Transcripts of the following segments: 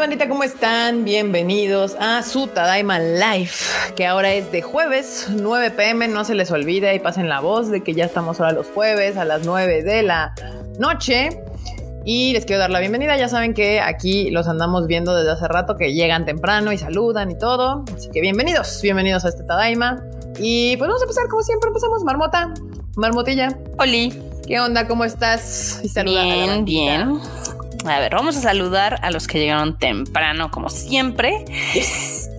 bandita? ¿Cómo están? Bienvenidos a su Tadaima Life, que ahora es de jueves, 9 pm. No se les olvide y pasen la voz de que ya estamos ahora los jueves a las 9 de la noche. Y les quiero dar la bienvenida. Ya saben que aquí los andamos viendo desde hace rato, que llegan temprano y saludan y todo. Así que bienvenidos, bienvenidos a este Tadaima. Y pues vamos a empezar como siempre. Empezamos, Marmota, Marmotilla. Oli. ¿Qué onda? ¿Cómo estás? Y bien, bien. A ver, vamos a saludar a los que llegaron temprano, como siempre.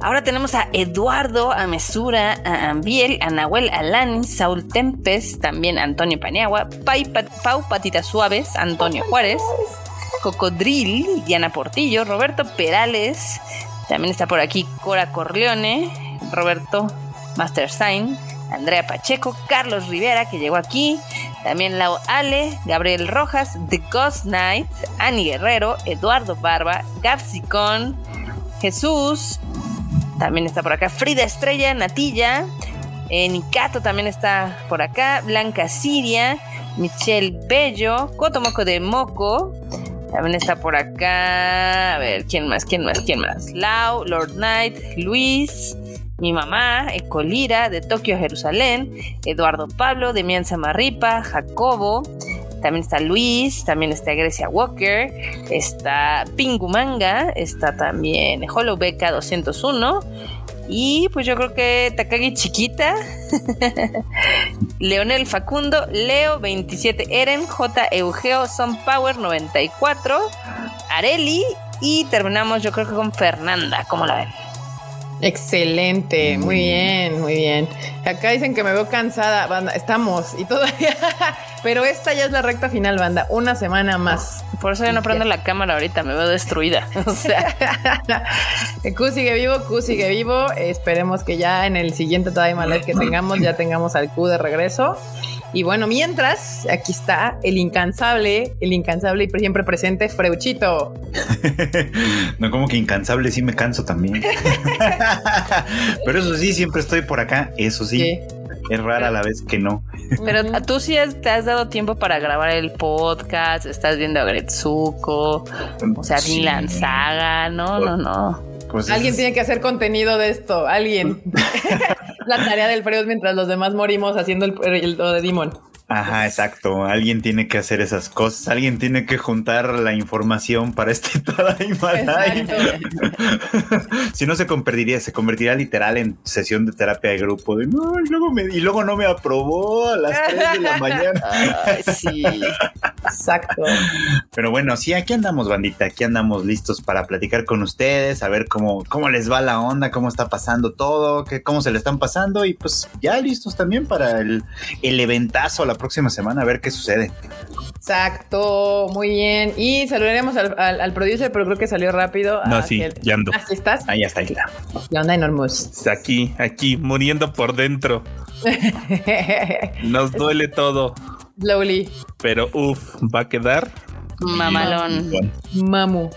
Ahora tenemos a Eduardo, a Mesura, a Ambiel, a Nahuel Alani, Saúl Tempes, también Antonio Paniagua, Pau Patitas Suaves, Antonio Juárez, Cocodril, Diana Portillo, Roberto Perales, también está por aquí Cora Corleone, Roberto Master Sign, Andrea Pacheco, Carlos Rivera, que llegó aquí, también Lau Ale, Gabriel Rojas, The Ghost Knight, Ani Guerrero, Eduardo Barba, Gapsicón, Jesús, también está por acá Frida Estrella, Natilla, eh, Nicato también está por acá, Blanca Siria, Michelle Bello, Cotomoco de Moco, también está por acá, a ver, ¿quién más? ¿Quién más? ¿Quién más? Lau, Lord Knight, Luis, mi mamá, Ecolira, de Tokio a Jerusalén, Eduardo Pablo, Demian Samarripa, Jacobo, también está Luis, también está Grecia Walker, está Pingumanga, está también Beca 201. Y pues yo creo que Takagi Chiquita, Leonel Facundo, Leo 27, Eren, J. Eugeo, Son Power 94, Areli y terminamos yo creo que con Fernanda, ¿cómo la ven? Excelente, muy bien, muy bien. Acá dicen que me veo cansada, banda. Estamos y todavía, pero esta ya es la recta final, banda. Una semana más. Por eso yo no prendo la cámara ahorita, me veo destruida. O sea, Q sigue vivo, Q sigue vivo. Esperemos que ya en el siguiente Time Live que tengamos, ya tengamos al Q de regreso. Y bueno, mientras, aquí está el incansable, el incansable y siempre presente Freuchito. no, como que incansable, sí me canso también. Pero eso sí, siempre estoy por acá, eso sí. Es rara la vez que no. Pero tú sí te has dado tiempo para grabar el podcast, estás viendo a Gretsuko, o sea, sí. Saga, no, no, no. Pues alguien tiene que hacer contenido de esto, alguien. la tarea del Freud mientras los demás morimos haciendo el, el, de Demon. Ajá, exacto. Alguien tiene que hacer esas cosas. Alguien tiene que juntar la información para este Tadaima si no se convertiría, se convertiría literal en sesión de terapia de grupo. De, no, y, luego me, y luego no me aprobó a las 3 de la mañana. sí, exacto. Pero bueno, sí, aquí andamos, bandita. Aquí andamos listos para platicar con ustedes, a ver cómo, cómo les va la onda, cómo está pasando todo, qué, cómo se le están pasando. Y pues ya listos también para el, el eventazo, la próxima semana a ver qué sucede. Exacto, muy bien. Y saludaremos al, al, producer, pero creo que salió rápido. No, sí, ya ando. ¿Así estás? Ahí está, ahí está. ¿Qué onda, Enormous? Aquí, aquí, muriendo por dentro. Nos duele todo. Slowly. Pero uff, va a quedar. Mamalón. Mamu.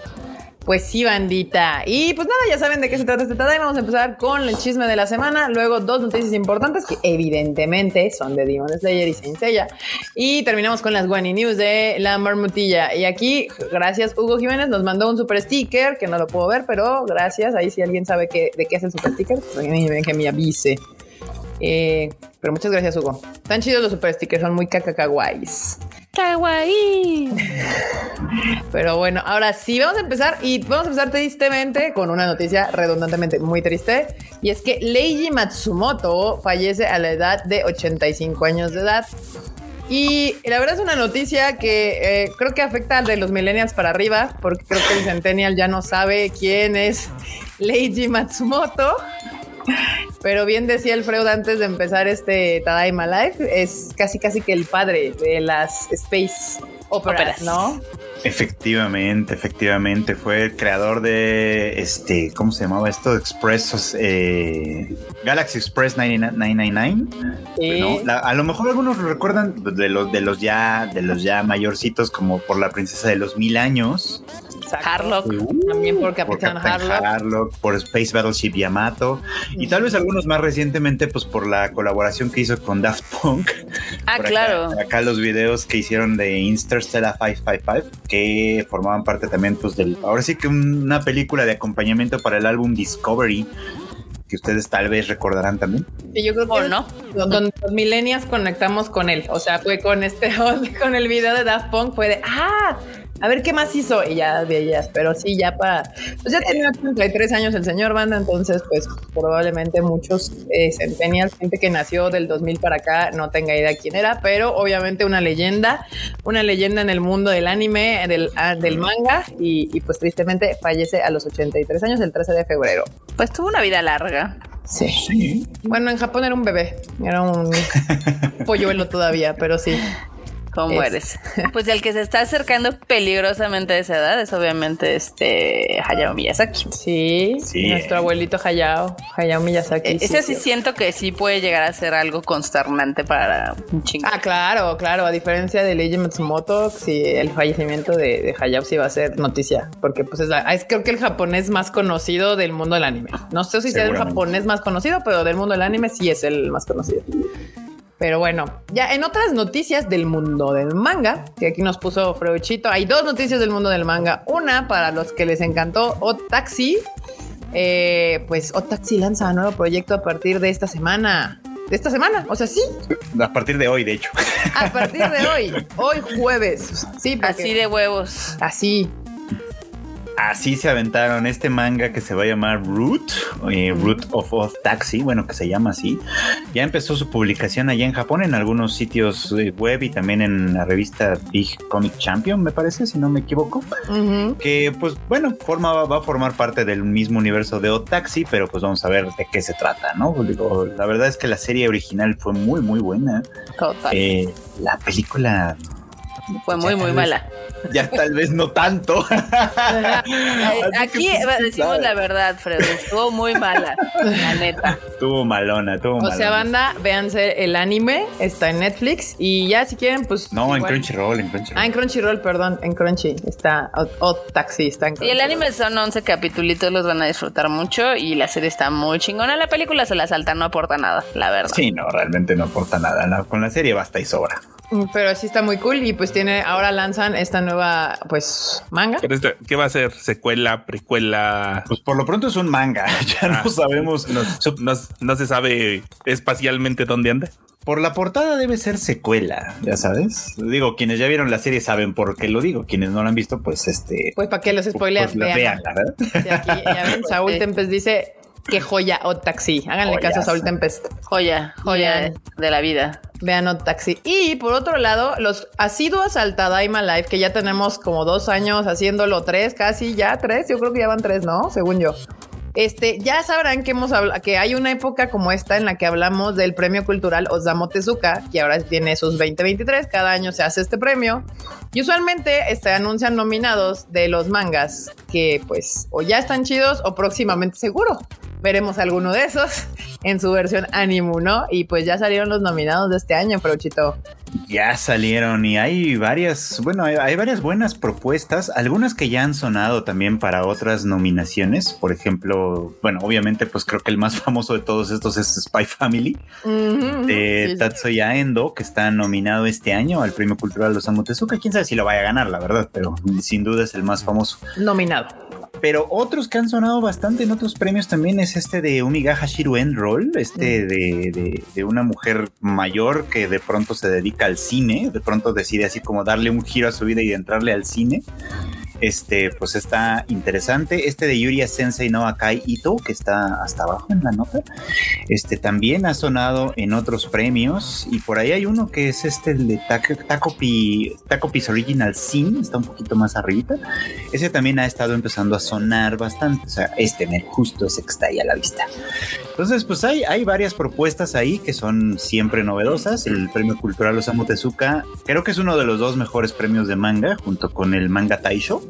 Pues sí, bandita. Y pues nada, ya saben de qué se trata este tema. Vamos a empezar con el chisme de la semana. Luego dos noticias importantes que evidentemente son de Demon Slayer y Saint. Y terminamos con las Guani News de la marmotilla. Y aquí, gracias Hugo Jiménez, nos mandó un super sticker que no lo puedo ver, pero gracias. Ahí si alguien sabe qué, de qué es el super sticker, pues que me avise. Eh, pero muchas gracias, Hugo. Están chidos los super stickers, son muy cacacaguays. Kawaii. Pero bueno, ahora sí vamos a empezar y vamos a empezar tristemente con una noticia redundantemente muy triste y es que Leiji Matsumoto fallece a la edad de 85 años de edad. Y la verdad es una noticia que eh, creo que afecta al de los millennials para arriba, porque creo que el centennial ya no sabe quién es Leiji Matsumoto. Pero bien decía el Freud antes de empezar este Tadaima Life, es casi casi que el padre de las space operas, ¿no? Efectivamente, efectivamente. Fue el creador de este, ¿cómo se llamaba esto? Express, eh, Galaxy Express 999. a lo mejor algunos lo recuerdan de los, de los ya, de los ya mayorcitos, como por la princesa de los mil años. Exacto. Harlock. También por por Capitán Captain Harlock. Harlock, por Space Battleship Yamato y tal vez algunos más recientemente pues por la colaboración que hizo con Daft Punk. Ah, Por acá- claro. Acá, los videos que hicieron de Interstellar 555 que formaban parte también pues del ahora sí que una película de acompañamiento para el álbum Discovery que ustedes tal vez recordarán también. Y yo creo ¿O que no? donde los millennials conectamos con él. O sea, fue con este, con el video de Daft Punk, fue de, ah, a ver qué más hizo. Y ya de ellas, pero sí, ya para, pues ya tenía 33 años el señor Banda, entonces pues probablemente muchos eh, centennials, gente que nació del 2000 para acá, no tenga idea quién era, pero obviamente una leyenda, una leyenda en el mundo del anime, del, ah, del manga, y, y, pues tristemente fallece a los 83 años el 13 de febrero. Pues tuvo una vida larga. Sí. Sí. Bueno, en Japón era un bebé, era un polluelo todavía, pero sí. ¿Cómo Es- eres? Pues el que se está acercando peligrosamente a esa edad es obviamente este Hayao Miyazaki. Sí, Sí. nuestro abuelito Hayao, Hayao Miyazaki. Eh, Ese sí siento que sí puede llegar a ser algo consternante para un chingo. Ah, claro, claro. A diferencia de Leiji Matsumoto, sí, el fallecimiento de, de Hayao sí va a ser noticia, porque pues es, la- es creo que el japonés más conocido del mundo del anime. No sé si sea el japonés más conocido, pero del mundo del anime sí es el más conocido. Pero bueno, ya en otras noticias del mundo del manga, que aquí nos puso Freuchito, hay dos noticias del mundo del manga. Una para los que les encantó Otaxi. Eh, pues Otaxi lanza un nuevo proyecto a partir de esta semana. De esta semana, o sea, sí, A partir de hoy, de hecho. a partir de hoy, hoy jueves. Sí, porque- Así de huevos. Así. Así se aventaron este manga que se va a llamar Root, eh, Root of, of Taxi, bueno, que se llama así. Ya empezó su publicación allá en Japón en algunos sitios eh, web y también en la revista Big Comic Champion, me parece, si no me equivoco. Que pues bueno, forma, va a formar parte del mismo universo de Otaxi, pero pues vamos a ver de qué se trata, ¿no? Digo, la verdad es que la serie original fue muy, muy buena. Total. Eh, la película Fue muy, muy mala. ya tal vez no tanto. Aquí pues, decimos la verdad, Fred. Estuvo muy mala. La neta. Tuvo malona, tuvo O malona. sea, banda, véanse el anime, está en Netflix y ya si quieren, pues. No, en Crunchyroll, en Crunchyroll. Ah, en Crunchyroll, perdón, en Crunchy está Odd Taxi, está en Y el anime son 11 capítulos, los van a disfrutar mucho y la serie está muy chingona. La película se la salta, no aporta nada, la verdad. Sí, no, realmente no aporta nada. no, con la serie basta y sobra. Mm, Pero sí está muy cool y pues tiene, ahora lanzan esta nueva, pues, manga. Pero este, ¿Qué va a ser? ¿Secuela? ¿Precuela? Pues por lo pronto es un manga. Ya no Ah. sabemos. No, no- no se sabe espacialmente dónde anda. Por la portada debe ser secuela, ya sabes. Digo, quienes ya vieron la serie saben por qué lo digo. Quienes no la han visto, pues este. Pues para que los spoilers pues, la vean. vean, la verdad. Sí, aquí, ya ven, Saúl Sí. Tempest dice que joya Odd Taxi. Háganle caso a. Saúl Tempest. Joya, joya Bien. de la vida. Vean Odd Taxi. Y por otro lado, los asiduos al Tadaima Live, que ya tenemos como dos años haciéndolo, tres, casi ya tres. Yo creo que ya van tres, ¿no? Según yo. Este, ya sabrán que hay una época como esta en la que hablamos del premio cultural Osamu Tezuka, que ahora tiene sus 2023. Cada año se hace este premio. Y usualmente se anuncian nominados de los mangas que, pues, o ya están chidos o próximamente seguro veremos alguno de esos en su versión Animu, ¿no? Y pues ya salieron los nominados de este año, Frochito. Ya salieron y hay varias, bueno, hay, hay varias buenas propuestas, algunas que ya han sonado también para otras nominaciones. Por ejemplo, bueno, obviamente, pues creo que el más famoso de todos estos es Spy Family de sí, sí. Tatsuya Endo, que está nominado este año al Premio Cultural Osamu Tezuka. Quién sabe si lo vaya a ganar, la verdad, pero sin duda es el más famoso. Nominado. Pero otros que han sonado bastante en otros premios también es este de Umiga Hashiru End Roll, este de, de- de una mujer mayor que de pronto se dedica al cine, de pronto decide así como darle un giro a su vida y entrarle al cine. Este, pues está interesante. Este de Yuria Sensei no Akai Ito, que está hasta abajo en la nota. Este también ha sonado en otros premios. Y por ahí hay uno que es este de Taco, Tacopi, Tacopi's Original Sin, está un poquito más arribita. Ese también ha estado empezando a sonar bastante. O sea, este justo ese que está ahí a la vista. Entonces, pues hay, hay varias propuestas ahí que son siempre novedosas. El premio cultural Osamu Tezuka creo que es uno de los dos mejores premios de manga, junto con el Manga Taisho.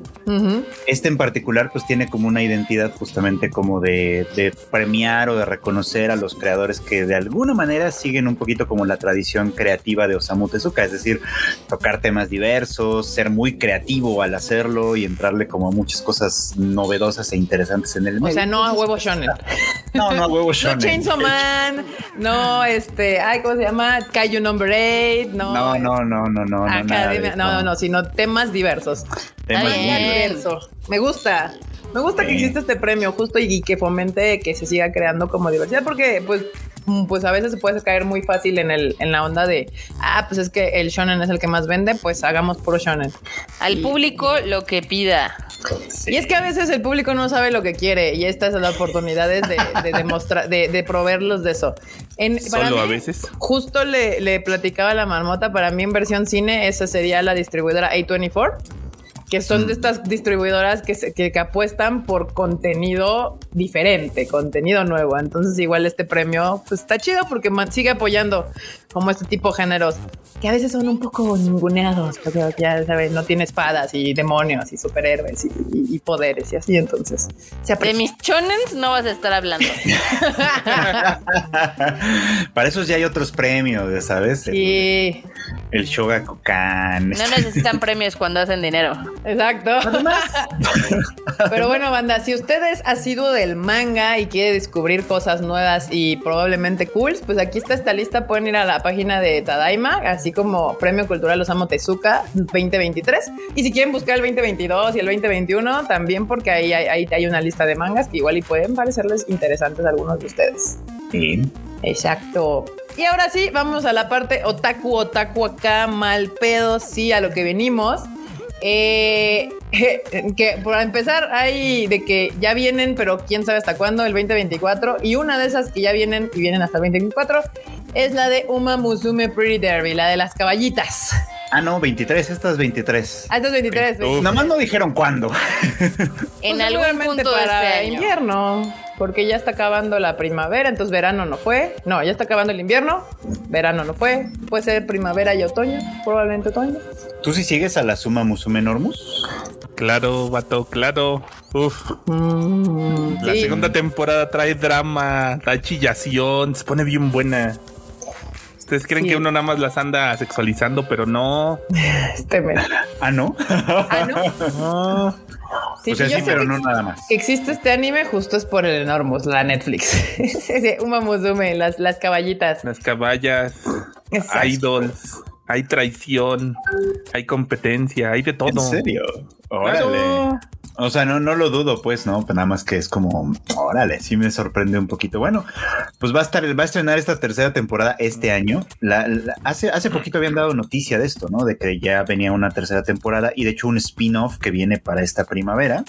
Este en particular pues tiene como una identidad justamente como de, de premiar o de reconocer a los creadores que de alguna manera siguen un poquito como la tradición creativa de Osamu Tezuka, es decir, tocar temas diversos, ser muy creativo al hacerlo y entrarle como a muchas cosas novedosas e interesantes en el O medio. sea, no a huevo shonen. no, no a huevo No shonen. Chainsaw Man, no este, ay, ¿cómo se llama? Kaiju Number 8, no. No, no, no, no, no, no, Academia, no, no, no, sino temas diversos. Está bien. Me gusta. Me gusta que Sí. exista este premio justo y que fomente que se siga creando como diversidad porque pues mm, pues a veces se puede caer muy fácil en el en la onda de ah pues es que el shonen es el que más vende pues hagamos puro shonen Al público lo que pida. y es que a veces el público no sabe lo que quiere y esta es la oportunidad de, de demostrar de, de proveerlos de eso en, para Solo a mí, veces. Justo le, le platicaba a la marmota, para mí en versión cine, esa sería la distribuidora A24, que son de estas distribuidoras que, se- que, que apuestan por contenido diferente, contenido nuevo. Entonces igual este premio pues está chido porque man- sigue apoyando como este tipo de géneros que a veces son un poco ninguneados, porque ya sabes, no tiene espadas y demonios y superhéroes y, y- y poderes y así. Entonces se De mis chonens no vas a estar hablando. Para eso ya hay otros premios, ¿sabes? El, Sí, el Shogakukan. No necesitan premios cuando hacen dinero. Exacto. Pero bueno, banda, si ustedes ha sido del manga y quiere descubrir cosas nuevas y probablemente cools, pues aquí está esta lista. Pueden ir a la página de Tadaima, así como Premio Cultural Osamu Tezuka 2023. Y si quieren buscar el 2022 y el 2021, también porque ahí hay, ahí hay una lista de mangas que igual y pueden parecerles interesantes a algunos de ustedes. Sí. Exacto. Y ahora sí, vamos a la parte otaku, otaku acá, mal pedo, sí, a lo que venimos. Eh, que por empezar hay de que ya vienen, pero quién sabe hasta cuándo, el 2024. Y una de esas que ya vienen y vienen hasta el 2024 es la de Uma Musume Pretty Derby, la de las caballitas. Ah, no, 23, esta es 23. Ah, esta es 23. Uf. Nada más no dijeron cuándo. En Pues algún seguramente punto de para este año. invierno, porque ya está acabando la primavera, entonces verano no fue. No, ya está acabando el invierno, verano no fue. Puede ser primavera y otoño, probablemente otoño. ¿Tú sí sigues a la Suma Musume Normus? Claro, vato, claro. Uf, la Sí. segunda temporada trae drama, da chillación, se pone bien buena. Ustedes creen Sí. que uno nada más las anda sexualizando, pero no. Este me- Ah, no. Ah, ¿no? Ah, Sí, o sea, sí, yo sí, sé pero no nada más. que existe este anime justo es por el Enormous, la Netflix. Uma Musume, las, las caballitas. las caballas, Exacto. idols, hay traición, hay competencia, hay de todo. ¿En serio? Órale. Claro. O sea, no, no lo dudo, pues, ¿no? Pero nada más que es como, órale, sí me sorprende un poquito. Bueno, pues va a estar, va a estrenar esta tercera temporada este año. La- la- hace, hace poquito habían dado noticia de esto, ¿no? De que ya venía una tercera temporada y de hecho un spin-off que viene para esta primavera.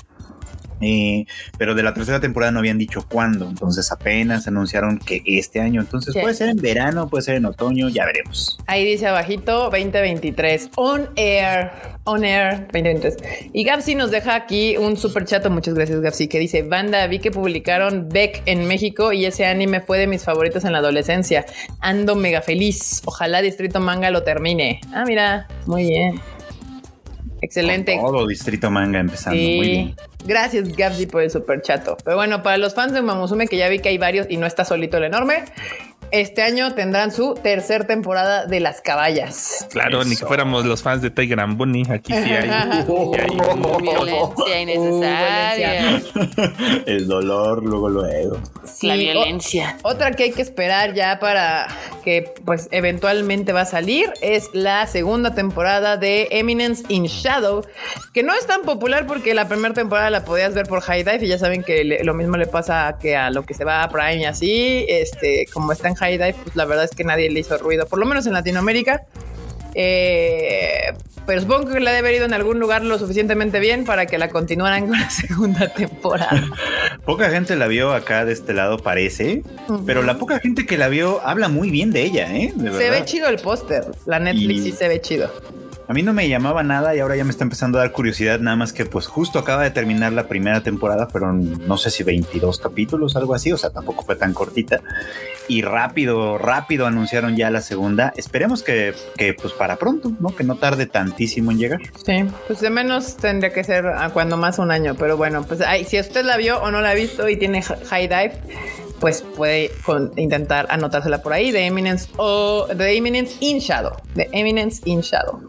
Eh, pero de la tercera temporada no habían dicho cuándo, entonces apenas anunciaron que este año, entonces Sí. puede ser en verano, puede ser en otoño, ya veremos. Ahí dice abajito 2023. On air. On air 2023. Y Gapsi nos deja aquí un super chato. Muchas gracias, Gapsi, que dice: Banda, vi que publicaron Beck en México y ese anime fue de mis favoritos en la adolescencia. Ando mega feliz. Ojalá Distrito Manga lo termine. Ah, mira, muy bien. Excelente. Todo Distrito Manga empezando, Sí. muy bien. Gracias, Gapsi, por el super chato. Pero bueno, para los fans de Mamusume, que ya vi que hay varios y no está solito el enorme, este año tendrán su tercer temporada de las caballas. Claro, ni que fuéramos los fans de Tiger and Bunny. Aquí sí hay. sí hay Violencia innecesaria. El dolor, luego, luego. Sí, La o- violencia. otra que hay que esperar ya para que pues eventualmente va a salir es la segunda temporada de Eminence in Shadow, que no es tan popular porque la primera temporada la podías ver por High Dive y ya saben que le- lo mismo le pasa que a lo que se va a Prime y así, este, como está en High Dive, pues la verdad es que nadie le hizo ruido, por lo menos en Latinoamérica. Eh, pero supongo que la debe haber ido en algún lugar lo suficientemente bien para que la continuaran con la segunda temporada. Poca gente la vio acá de este lado, parece, pero la poca gente que la vio habla muy bien de ella, ¿eh? De Se verdad. ve chido el póster. La Netflix Y- sí se ve chido. A mí no me llamaba nada y ahora ya me está empezando a dar curiosidad, nada más que pues justo acaba de terminar la primera temporada, fueron no sé si 22 capítulos, algo así, o sea, tampoco fue tan cortita. Y rápido, rápido anunciaron ya la segunda. Esperemos que, que pues para pronto, ¿no? Que no tarde tantísimo en llegar. Sí, pues de menos tendría que ser a cuando más un año, pero bueno, pues ay, si usted la vio o no la ha visto y tiene High Dive, pues puede con- intentar anotársela por ahí de Eminence o de Eminence in Shadow, de Eminence in Shadow.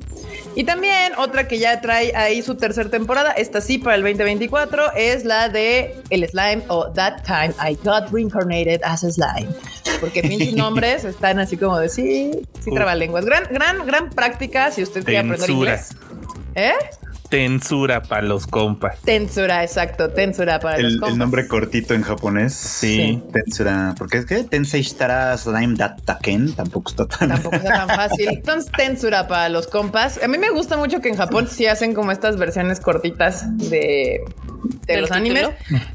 Y también otra que ya trae ahí su tercera temporada, esta sí para el 2024, es la de El Slime o That Time I Got Reincarnated as a Slime. Porque pinches nombres están así como de sí, sí, trabalenguas. Gran, gran, gran práctica si usted quiere aprender inglés. ¿Eh? Tensura para los compas. Tensura, exacto, tensura para los El, compas. el nombre cortito en japonés. Sí. Tensura. Porque es que Tensei Shitara Slime Dattaken tampoco está tan. Tampoco está tan fácil. Entonces, tensura para los compas. A mí me gusta mucho que en Japón sí hacen como estas versiones cortitas de, de ¿Del los animes.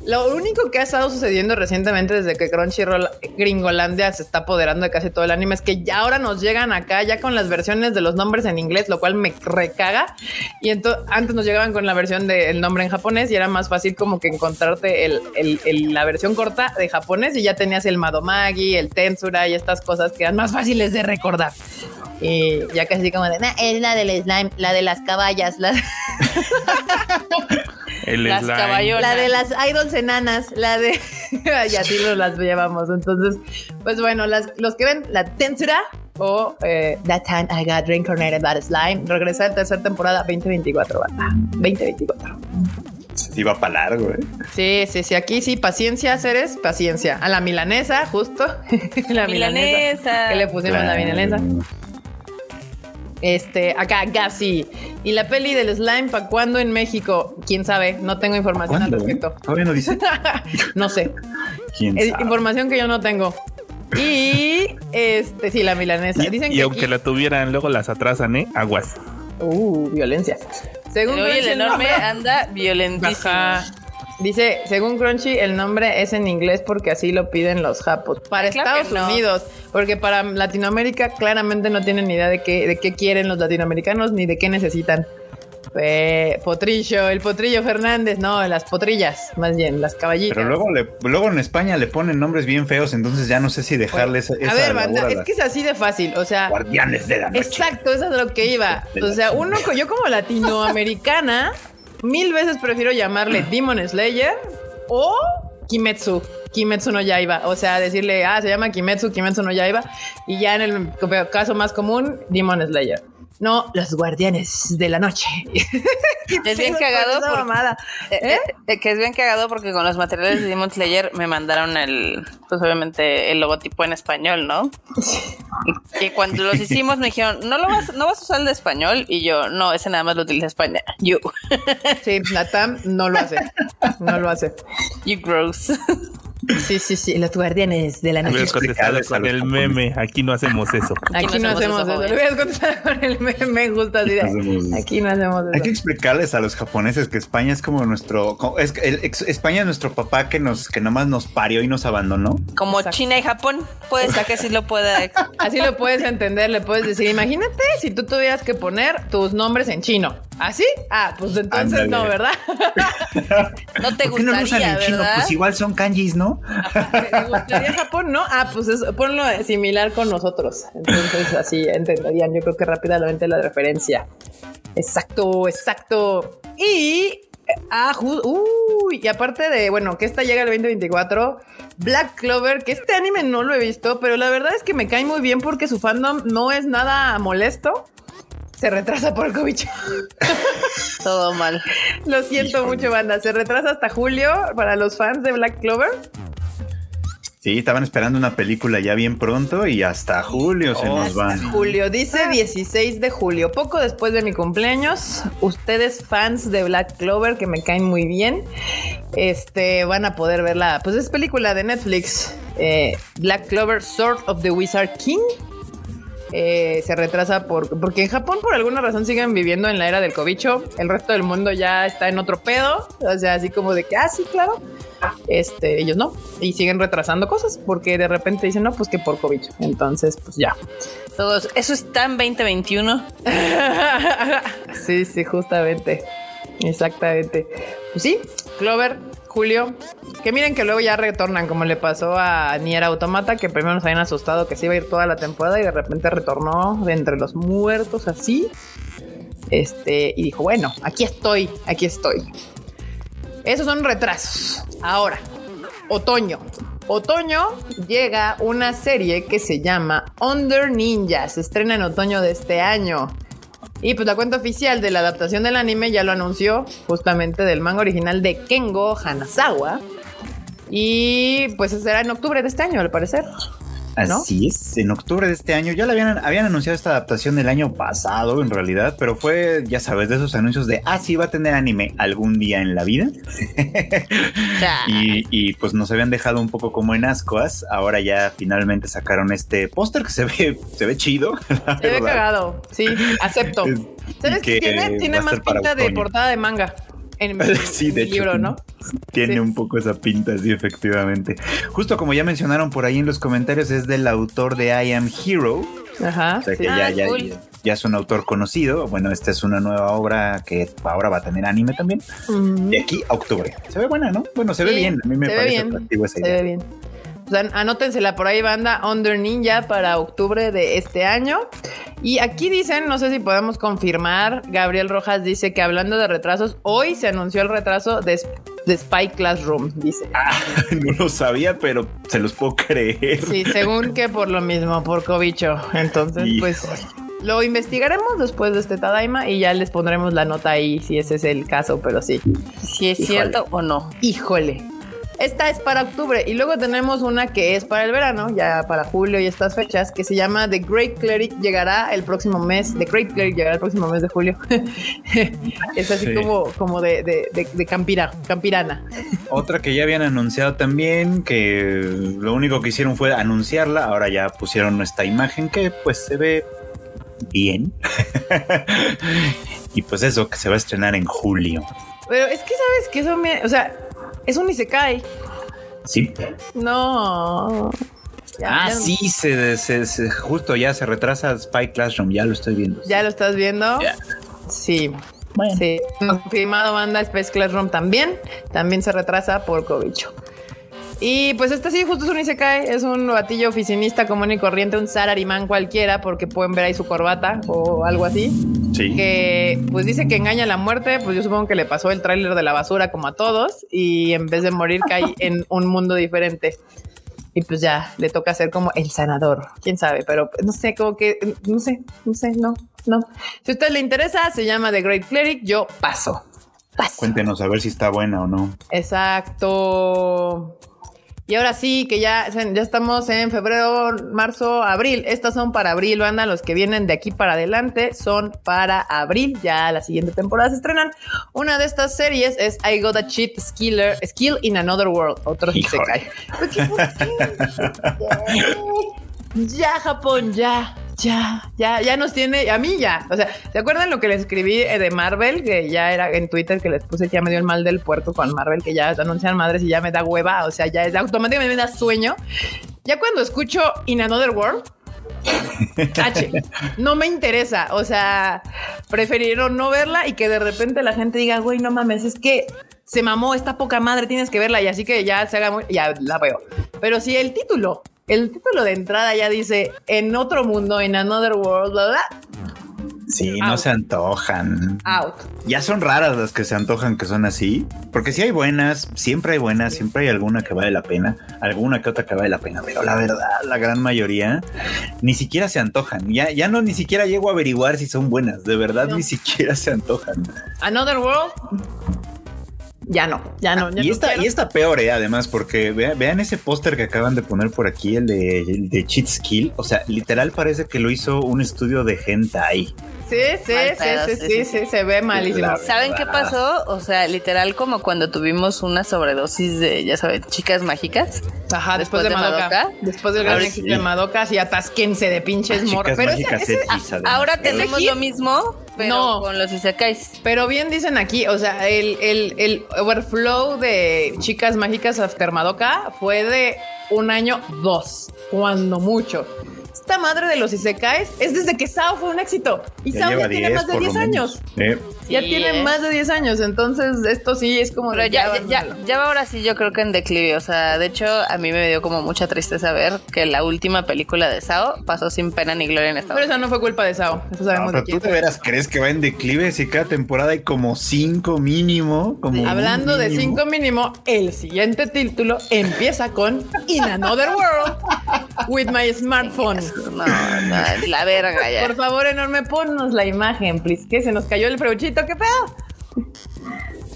Lo único que ha estado sucediendo recientemente desde que Crunchyroll Gringolandia se está apoderando de casi todo el anime es que ya ahora nos llegan acá ya con las versiones de los nombres en inglés, lo cual me recaga. Y entonces antes nos llegaban con la versión del nombre en japonés y era más fácil como que encontrarte el, el- el- la versión corta de japonés y ya tenías el Madomagi, el Tensura y estas cosas que eran más fáciles de recordar. Y ya casi como de, "Nah, es la del slime, la de las caballas, la, El Las caballonas. la de las idols enanas, la de... y así nos las llevamos. Entonces, pues bueno, las, los que ven la Tensura o eh, That Time I Got Reincarnated That Slime regresa en tercera temporada 2024, banda. 2024. Sí, va para largo, ¿eh? Sí, sí, sí, aquí sí, paciencia, seres, paciencia. A la milanesa, justo. la milanesa. Milanesa. Que le pusimos la Claro. milanesa. Este, acá, Gassi. Y la peli del slime, ¿para cuándo en México? ¿Quién sabe? No tengo información al eh? respecto. Todavía no dice. No sé. ¿Quién Es sabe? información que yo no tengo. Y este, sí, la milanesa. Y, Dicen y que aunque aquí- la tuvieran, luego las atrasan, ¿eh? Aguas. Uh, violencia. Según Hoy el Crunchy, enorme nombre- anda violentísimo. Ajá. Dice, según Crunchy, el nombre es en inglés porque así lo piden los japos. Para claro Estados no. Unidos, porque para Latinoamérica claramente no tienen ni idea de qué, de qué quieren los latinoamericanos ni de qué necesitan. Eh, potrillo, el potrillo Fernández, no, las potrillas, más bien, las caballitas. Pero luego, le, luego en España le ponen nombres bien feos, entonces ya no sé si dejarles esa, a ver, banda, es que es así de fácil, o sea, Guardianes de la noche. Exacto, eso es lo que iba. O sea, uno, yo como latinoamericana, mil veces prefiero llamarle Demon Slayer o Kimetsu. Kimetsu no Yaiba. O sea, decirle, ah, se llama Kimetsu, Kimetsu no Yaiba. Y ya en el caso más común, Demon Slayer. No, los guardianes de la noche. Es bien cagado esa por- mamada. Eh, ¿Eh? eh, que es bien cagado porque con los materiales de Demon Slayer me mandaron el, pues obviamente el logotipo en español, ¿no? Y, y cuando los hicimos me dijeron, ¿no lo vas, no vas a usar el de español? Y yo, no, ese nada más lo utiliza España. You, Sí, la TAM no lo hace. No lo hace. you gross. Sí, sí, sí, los guardianes de la noche. Hubieras contestado con el meme. Aquí no hacemos eso. Aquí no hacemos eso. joven. Lo voy a contestar con el meme justo así de. No hacemos eso. Aquí Hay que explicarles a los japoneses que España es como nuestro, es que el- ex- España es nuestro papá que nos, que nomás nos parió y nos abandonó. Como Exacto. China y Japón, puede ser que sí lo pueda. Así lo puedes entender, le puedes decir, imagínate si tú tuvieras que poner tus nombres en chino. ¿Así? Ah, pues entonces no, ¿verdad? No te ¿Por qué no lo usan gustaría, en chino? ¿verdad? Pues igual son kanjis, ¿no? ¿Te gustaría Japón? No, ah, pues eso, ponlo similar con nosotros. Entonces así entenderían, yo creo que rápidamente la referencia. Exacto, exacto. Y... Ah, ju- uy, y aparte de, bueno, que esta llega el 2024, Black Clover, que este anime no lo he visto, pero la verdad es que me cae muy bien porque su fandom no es nada molesto. Se retrasa por el COVID. Todo mal. Lo siento mucho, banda. Se retrasa hasta julio para los fans de Black Clover. Sí, estaban esperando una película ya bien pronto y hasta julio se nos van. Julio, dice 16 de julio, poco después de mi cumpleaños. Ustedes, fans de Black Clover, que me caen muy bien, este van a poder verla. Pues es película de Netflix. eh, Black Clover, Sword of the Wizard King. Eh, se retrasa por, porque en Japón por alguna razón siguen viviendo en la era del cobicho. El resto del mundo ya está en otro pedo. O sea, así como de que, ah, sí, claro. este, ellos no, y siguen retrasando cosas porque de repente dicen, no, pues que por COVID. Entonces, pues ya. Todos, eso está en 2021. sí, sí, justamente. Exactamente. Pues sí, Clover, Julio, que miren que luego ya retornan, como le pasó a Nier Automata, que primero nos habían asustado que se iba a ir toda la temporada y de repente retornó de entre los muertos así. Este, y dijo, bueno, aquí estoy, aquí estoy. Esos son retrasos. Ahora, otoño. Otoño llega una serie que se llama Under Ninja. Se estrena en otoño de este año. Y pues la cuenta oficial de la adaptación del anime ya lo anunció justamente del manga original de Kengo Hanazawa. Y pues será en octubre de este año, al parecer. Así es, en octubre de este año ya la habían, habían anunciado esta adaptación del año pasado en realidad, pero fue, ya sabes, de esos anuncios de, ah, sí, va a tener anime algún día en la vida. y, y, pues nos habían dejado un poco como en ascuas, ahora ya finalmente sacaron este póster que se ve, se ve chido. Se ve cagado, sí, acepto. ¿Sabes que tiene, tiene más pinta de portada de manga? En sí, de libro, ¿no? Tiene un poco esa pinta, sí, efectivamente. Justo como ya mencionaron por ahí en los comentarios, es del autor de I Am Hero. Ajá. O sea que ya, ah, ya, ya, es un autor conocido. Bueno, esta es una nueva obra que ahora va a tener anime también. De aquí a octubre. Se ve buena, ¿no? Bueno, se ve bien. A mí me parece atractivo esa idea. Se ve bien. Pues anótensela por ahí, banda Under Ninja para octubre de este año. Y aquí dicen, no sé si podemos confirmar, Gabriel Rojas dice que hablando de retrasos, hoy se anunció el retraso de, Spy Classroom, dice. Ah, no lo sabía, pero se los puedo creer. Sí, según que por lo mismo, por cobicho. Entonces, pues lo investigaremos después de este Tadaima y ya les pondremos la nota ahí si ese es el caso, pero sí. Si es cierto o no. Híjole. Esta es para octubre y luego tenemos una que es para el verano, ya para julio y estas fechas, que se llama The Great Cleric. Llegará el próximo mes. The Great Cleric llegará el próximo mes de julio. es así como, como de, de, campira, campirana. Otra que ya habían anunciado también, que lo único que hicieron fue anunciarla. Ahora ya pusieron esta imagen que pues se ve bien. y pues eso, que se va a estrenar en julio. Pero es que sabes que eso me, o sea, es un Isekai. Sí. No. ah, sí, se, justo ya se retrasa Spy Classroom, ya lo estoy viendo. ¿Ya lo estás viendo? Sí. Bueno. Sí. Confirmado banda Space Classroom también. También se retrasa por Covicho. Y pues este sí, justo es un Isekai, es un batillo oficinista común y corriente, un salarimán cualquiera, porque pueden ver ahí su corbata o algo así. Sí. Que pues dice que engaña a la muerte, pues yo supongo que le pasó el tráiler de la basura como a todos y en vez de morir cae en un mundo diferente. Y pues ya le toca ser como el sanador, quién sabe, pero no sé, como que, no sé, no sé, no, no. Si a usted le interesa, se llama The Great Cleric, yo paso. paso. Cuéntenos a ver si está buena o no. Exacto. Y ahora sí, que ya, ya estamos en febrero, marzo, abril. Estas son para abril, banda. Los que vienen de aquí para adelante son para abril. Ya la siguiente temporada se estrenan. Una de estas series es I Got a Cheat Skiller, Skill in Another World. Otro se cae. ya, Japón, ya ya, ya, ya nos tiene, a mí ya. O sea, ¿se acuerdan lo que les escribí eh, de Marvel? Que ya era en Twitter que les puse que ya me dio el mal del puerto con Marvel, que ya anuncian madres y ya me da hueva. O sea, ya es automáticamente me da sueño. Ya cuando escucho In Another World, H, no me interesa. O sea, prefirieron no verla y que de repente la gente diga, güey, no mames, es que se mamó esta poca madre, tienes que verla. Y así que ya se haga muy, ya la veo. Pero si el título el título de entrada ya dice en otro mundo, en another world, bla, bla. Sí, no se antojan. Out. Ya son raras las que se antojan que son así. Porque si hay buenas, siempre hay buenas, siempre hay alguna que vale la pena, alguna que otra que vale la pena. Pero la verdad, la gran mayoría ni siquiera se antojan. Ya, ya no ni siquiera llego a averiguar si son buenas. De verdad, ni siquiera se antojan. Another World ya no, ya no. y, esta, y está peor, eh, además, porque vean, ese póster que acaban de poner por aquí, el de, de Cheat Skill. O sea, literal parece que lo hizo un estudio de gente ahí. Sí, sí, sí, sí, sí, se ve malísimo. ¿Saben qué pasó? O sea, literal como cuando tuvimos una sobredosis de, ya saben, chicas mágicas. Ajá, después, de, Madoka. Después del gran éxito de Madoka, y atásquense de pinches morros. Pero ahora tenemos lo mismo, pero No. con los isekais. Pero bien dicen aquí, o sea, el, el, el overflow de Chicas Mágicas After Madoka fue de un año, dos, cuando mucho. Esta madre de los Isekais es desde que Sao fue un éxito. Y Sao ya tiene más de por lo 10 años. Eh, Ya Sí, tiene ¿eh? más de 10 años. Entonces, esto sí es como. Pero ya, ya, ahora sí, yo creo que en declive. O sea, de hecho, a mí me dio como mucha tristeza ver que la última película de Sao pasó sin pena ni gloria en Estados Pero esa no fue culpa de Sao. Eso no, sabemos pero de tú quién. de veras crees que va en declive si cada temporada hay como cinco mínimo. Como Hablando de mínimo. 5 mínimo, el siguiente título empieza con In Another World with my smartphone. No, no, la verga ya. Por favor, enorme, ponnos la imagen, please. Que se nos cayó el freuchito, ¿qué pedo?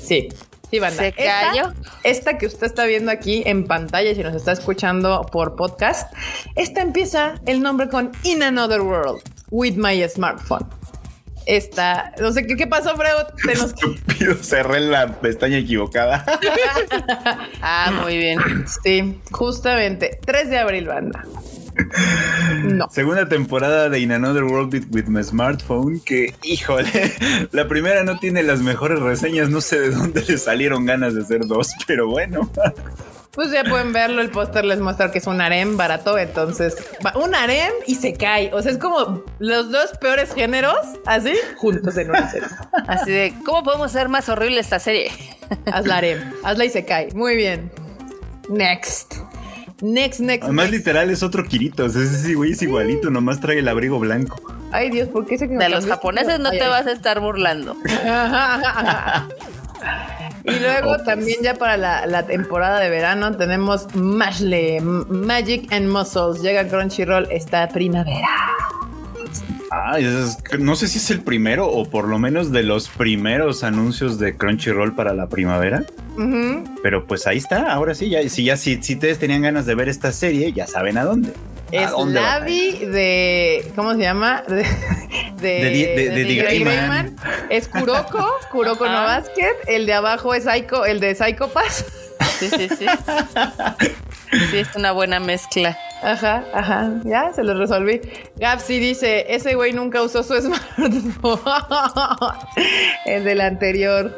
Sí, sí, banda. ¿Se Esta- cayó? Esta que usted está viendo aquí en pantalla, si nos está escuchando por podcast, esta empieza el nombre con In Another World with my smartphone. Esta, no sé qué, qué pasó, Freud. Se nos- Estúpido, cerré la pestaña equivocada. Ah, muy bien. Sí, justamente 3 de abril, banda. No. Segunda temporada de In Another World with My Smartphone, que, híjole, la primera no tiene las mejores reseñas, no sé de dónde le salieron ganas de hacer dos, pero bueno. Pues ya pueden verlo, el póster les muestra que es un harem barato, entonces va- un harem y se cae. O sea, es como los dos peores géneros, así, juntos en una serie. Así de, ¿cómo podemos hacer más horrible esta serie? Hazla harem, hazla y se cae. Muy bien. Next. Next, next. Además, next. literal, es otro Kiritos, ese güey es igualito, nomás trae el abrigo blanco. Ay, Dios, ¿por qué se De los japoneses no te vas a estar burlando. Y luego Oh, también ya para la, la temporada de verano tenemos Mashle, Magic and Muscles. Llega Crunchyroll esta primavera. Ah, es- no sé si es el primero o por lo menos de los primeros anuncios de Crunchyroll para la primavera. Pero pues ahí está, ahora sí, ya, si ya si, si ustedes tenían ganas de ver esta serie, ya saben a dónde. ¿A Es Lavi de. ¿Cómo se llama? De, de, De. Es Kuroko, Kuroko no. Basket. El de abajo es Psycho, el de Psycho Pass. Sí, sí, sí. Sí, es una buena mezcla. Ajá, ajá. Ya se lo resolví. Gapsi dice: Ese güey nunca usó su smartphone. el del anterior.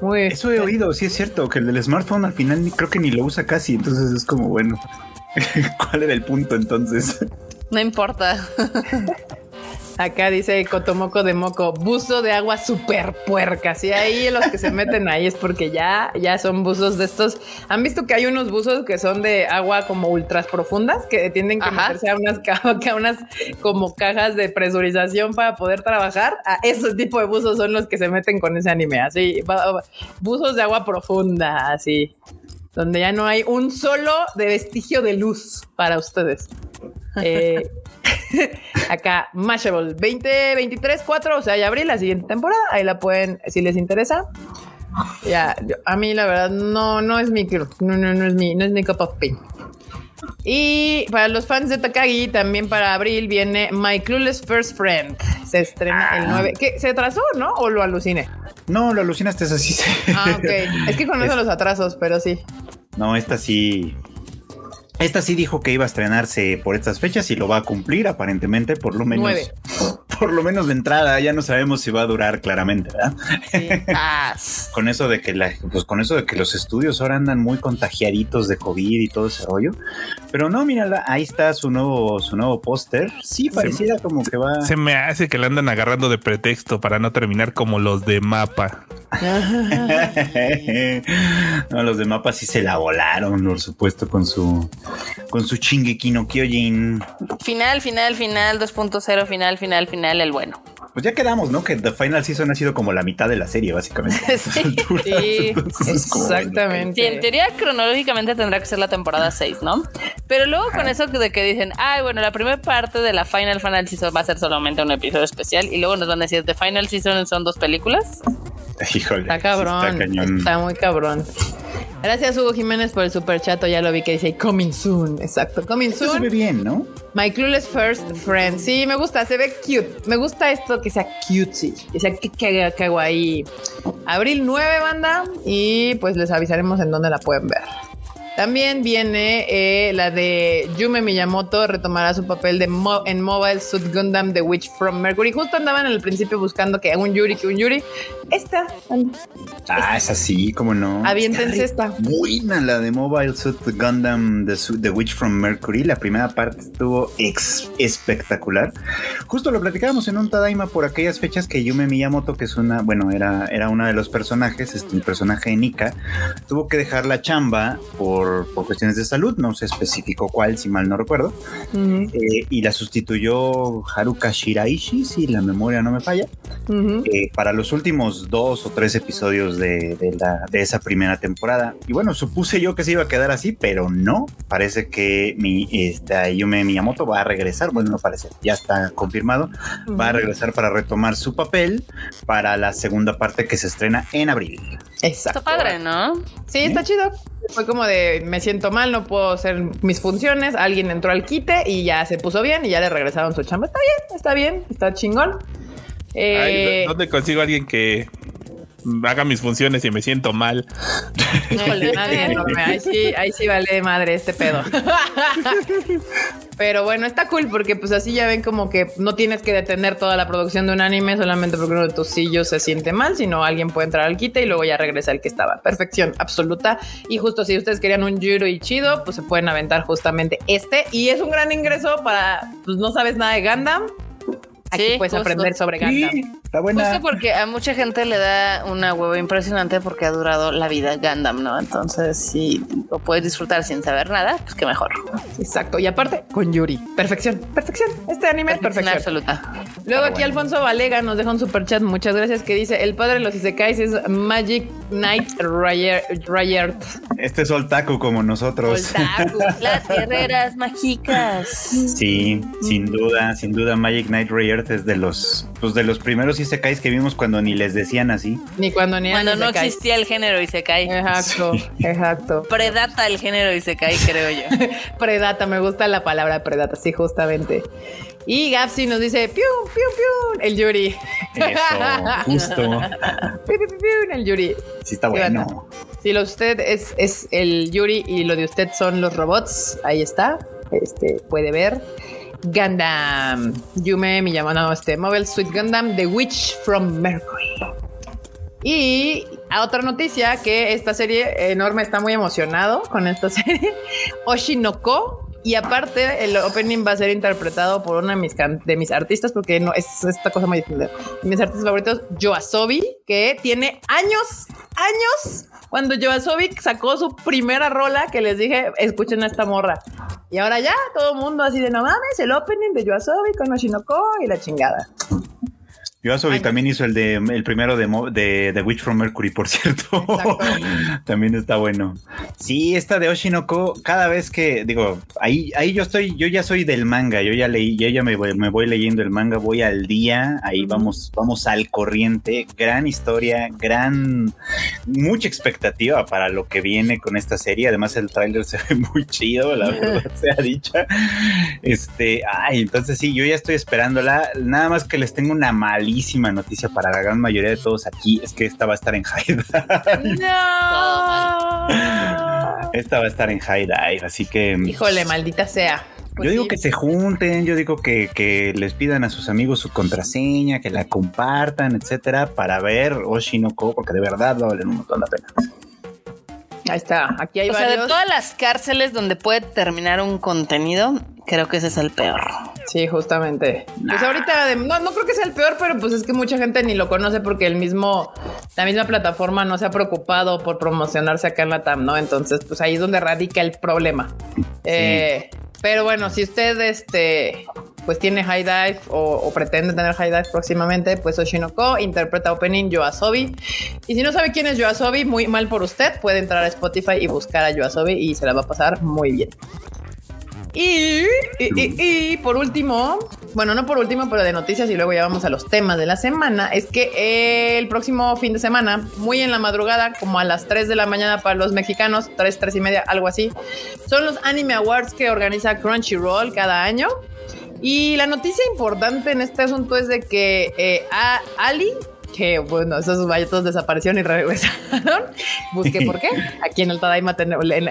Muy Eso he oído, sí es cierto, que el del smartphone al final ni, creo que ni lo usa casi, entonces es como bueno. ¿Cuál era el punto entonces? No importa. Acá dice Cotomoco de Moco, buzo de agua súper puerca. Sí, ahí los que se meten ahí es porque ya, ya son buzos de estos. ¿Han visto que hay unos buzos que son de agua como ultras profundas que tienen que Ajá. meterse a unas, a unas como cajas de presurización para poder trabajar? A ese tipo de buzos son los que se meten con ese anime. Así, buzos de agua profunda, así. Donde ya no hay un solo de vestigio de luz para ustedes. Eh, acá, Mashable 2023, 4, o sea, ya abril, la siguiente temporada. Ahí la pueden, si les interesa. Ya, yo- a mí la verdad no, no es mi, no, no, no es mi, no es mi cup of tea. Y para los fans de Takagi, también para abril viene My Clueless First Friend. Se estrena el 9. ¿Qué? ¿Se atrasó, no? ¿O lo aluciné? No, lo alucinaste, es así. Ah, ok. Es que conozco los atrasos, pero sí. No, esta sí. Esta sí dijo que iba a estrenarse por estas fechas y lo va a cumplir, aparentemente, por lo menos. Nueve. Por lo menos de entrada, ya no sabemos si va a durar claramente, ¿verdad? sí. Con eso de que la, pues con eso de que los estudios ahora andan muy contagiaditos de COVID y todo ese rollo. Pero no, mírala, ahí está su nuevo, su nuevo póster. Sí, pareciera como que va. Se me hace que le andan agarrando de pretexto para no terminar como los de mapa. no, los de mapa sí se la volaron, por supuesto, con su con su Shingeki no Kyojin. final, final, final, 2.0, final, final, final, el bueno. Pues ya quedamos, ¿no? Que The Final Season ha sido como la mitad de la serie, básicamente. Sí. Sí, exactamente. Sí, en teoría cronológicamente tendrá que ser la temporada 6, ¿no? Pero luego con eso de que dicen, ay, bueno, la primera parte de la Final Final Season va a ser solamente un episodio especial y luego nos van a decir, The Final Season son dos películas. Híjole. Está sí cabrón. Está cañón. Está muy cabrón. Gracias, Hugo Jiménez, por el super chato. Ya lo vi que dice coming soon. Exacto, coming Esto se ve soon. bien, ¿no? My Clueless First Friend. Sí, me gusta, se ve cute. Me gusta esto que sea cutesy, que sea que- que- kawaii. Abril 9, banda. Y pues les avisaremos en dónde la pueden ver. También viene eh, la de Yume Miyamoto, retomará su papel de Mo- en Mobile Suit Gundam The Witch from Mercury. Justo andaban en el principio buscando que un Yuri, que un Yuri. Esta, Ah, es así, como no. aviéntense esta. Buena la de Mobile Suit Gundam The, Su- The Witch from Mercury. La primera parte estuvo ex- espectacular. Justo lo platicábamos en un Tadaima por aquellas fechas que Yume Miyamoto, que es una, bueno, era, era una de los personajes, este, el personaje de Nika, tuvo que dejar la chamba por, por cuestiones de salud. No se especificó cuál, si mal no recuerdo. Ujú, Eh, y la sustituyó Haruka Shiraishi, si la memoria no me falla. ujú. eh, para los últimos dos o tres episodios de, de la- de esa primera temporada. Y bueno, supuse yo que se iba a quedar así, pero no. Parece que mi esta Yume Miyamoto va a regresar. Bueno, no parece, ya está confirmado. Va a regresar para retomar su papel para la segunda parte que se estrena en abril. Exacto. Está padre, ¿no? Sí, está chido. Fue como de me siento mal, no puedo hacer mis funciones. Alguien entró al quite y ya se puso bien y ya le regresaron su chamba. Está bien, está bien, está chingón. Eh, Ay, ¿Dónde consigo a alguien que haga mis funciones y me siento mal? híjole, nadie enorme. Ahí sí, ahí sí vale madre este pedo. Pero bueno, está cool porque pues así ya ven como que no tienes que detener toda la producción de un anime solamente porque uno de tus sillos se siente mal, sino alguien puede entrar al quite y luego ya regresa el que estaba. Perfección absoluta. Y justo si ustedes querían un Yuro y chido, pues se pueden aventar justamente este. Y es un gran ingreso para, pues no sabes nada de Gundam. Aquí Sí, puedes justo. aprender sobre Gundam. está buena. Justo porque a mucha gente le da una hueva impresionante porque ha durado la vida Gundam, ¿no? Entonces, si lo puedes disfrutar sin saber nada, pues qué mejor. Exacto. Y aparte, con Yuri. Perfección, perfección. Este anime es Perfección perfección. absoluta. Luego aquí bueno. Alfonso Valega nos deja un super chat, muchas gracias, que dice, el padre de los Isekais es Magic Knight Ryer- Ryert. Este es Oltaku como nosotros. Otaku. Las guerreras mágicas. Sí, sin duda, sin duda Magic Knight Ray-Earth es de los, pues de los primeros isekais que vimos cuando ni les decían así. Ni cuando ni Cuando no Isekais. existía el género y se cae. Exacto, exacto. Predata el género y se cae, creo yo. Predata, me gusta la palabra predata, sí, justamente. Y Gapsi nos dice, piu, piu, piu, el Yuri. Eso, justo. Piu, piu, piu, piu, el Yuri. Sí está Sí, bueno. Si lo de usted es, es el Yuri y lo de usted son los robots, ahí está. Este puede ver. Gundam. Yume Miyamano, no, este Mobile Suit Gundam, The Witch from Mercury. Y a otra noticia que esta serie enorme está muy emocionado con esta serie. Oshinoko. Y aparte, el opening va a ser interpretado por una de mis, de mis artistas, porque no es esta cosa muy difícil. Mis artistas favoritos, Yoasobi, que tiene años, años, cuando Yoasobi sacó su primera rola, que les dije, escuchen a esta morra. Y ahora ya, todo mundo así de no mames, el opening de Yoasobi con Oshinoko y la chingada. Yoasobi Ay. también hizo el de el primero de, de The Witch from Mercury, por cierto. También está bueno. Sí, esta de Oshinoko, cada vez que digo, ahí, ahí yo estoy, yo ya soy del manga, yo ya leí, yo ya me voy, me voy leyendo el manga, voy al día, ahí vamos, vamos al corriente. Gran historia, gran, mucha expectativa para lo que viene con esta serie. Además, el tráiler se ve muy chido, la verdad sea dicha. Este, ay, entonces sí, yo ya estoy esperándola. Nada más que les tengo una malísima noticia para la gran mayoría de todos aquí, es que esta va a estar en High Dive. No. Esta va a estar en High Dive, así que Híjole, maldita sea. Pues yo digo sí. que se junten, yo digo que, que les pidan a sus amigos su contraseña, que la compartan, etcétera, para ver Oshinoko, porque de verdad va a valer un montón la pena. Ahí está. Aquí hay O sea, de todas las cárceles donde puede terminar un contenido, creo que ese es el peor. Sí, justamente. Pues ahorita, no, no creo que sea el peor, pero pues es que mucha gente ni lo conoce porque el mismo, la misma plataforma no se ha preocupado por promocionarse acá en la TAM, ¿no? Entonces, pues ahí es donde radica el problema. Eh, pero bueno, si usted este, pues tiene High Dive o, o pretende tener High Dive próximamente, pues Oshinoko interpreta opening Yoasobi. Y si no sabe quién es Yoasobi, muy mal por usted, puede entrar a Spotify y buscar a Yoasobi y se la va a pasar muy bien. Y, y, y- y por último, bueno, no por último, pero de noticias y luego ya vamos a los temas de la semana, es que el próximo fin de semana, muy en la madrugada, como a las 3 de la mañana para los mexicanos, 3, 3 y media, algo así, son los Anime Awards que organiza Crunchyroll cada año. Y la noticia importante en este asunto es de que eh, a Ali, que bueno, esos vallatos desaparecieron y regresaron. Busqué por qué. Aquí en el Tadaima,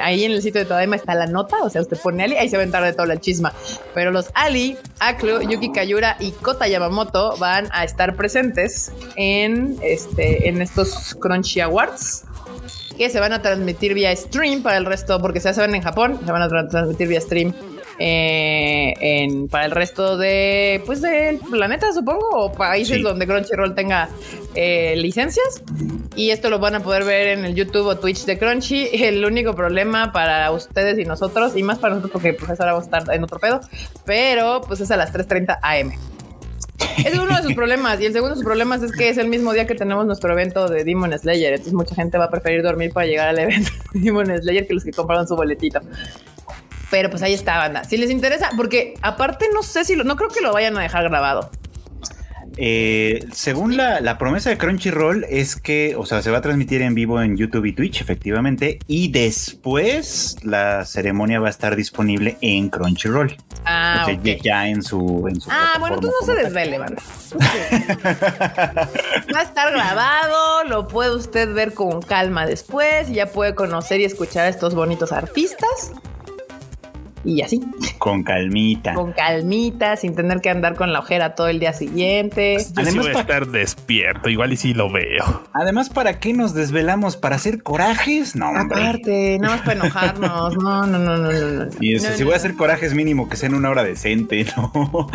ahí en el sitio de Tadaima está la nota, o sea, usted pone Ali, ahí se va a entrar de toda la chisma. Pero los Ali, Aklu, Yuki Kayura y Kota Yamamoto van a estar presentes en, este, en estos Crunchy Awards que se van a transmitir vía stream para el resto, porque se hacen en Japón, se van a transmitir vía stream eh, en, para el resto de pues del planeta, supongo, o países donde Crunchyroll tenga eh, licencias. Y esto lo van a poder ver en el YouTube o Twitch de Crunchy. El único problema para ustedes y nosotros, y más para nosotros porque pues ahora vamos a estar en otro pedo, pero pues es a las 3.30 am. Es uno de sus problemas. Y el segundo de sus problemas es que es el mismo día que tenemos nuestro evento de Demon Slayer. Entonces mucha gente va a preferir dormir para llegar al evento de Demon Slayer que los que compraron su boletito. Pero pues ahí está, banda. Si les interesa, porque aparte no sé si lo, no creo que lo vayan a dejar grabado. Eh, según la, promesa de Crunchyroll es que, o sea, se va a transmitir en vivo en YouTube y Twitch, efectivamente, y después la ceremonia va a estar disponible en Crunchyroll. Ah, ya en su, en su Ah, bueno, tú no se desvele, banda. va a estar grabado, lo puede usted ver con calma después, y ya puede conocer y escuchar a estos bonitos artistas y así. Con calmita. Con calmita, sin tener que andar con la ojera todo el día siguiente. Además, sí estar despierto, igual y sí lo veo. Además, ¿para qué nos desvelamos? ¿Para hacer corajes? No, Aparte, nada más para enojarnos. No, no, no, no, no. Y si voy a hacer corajes mínimo que sea en una hora decente, no,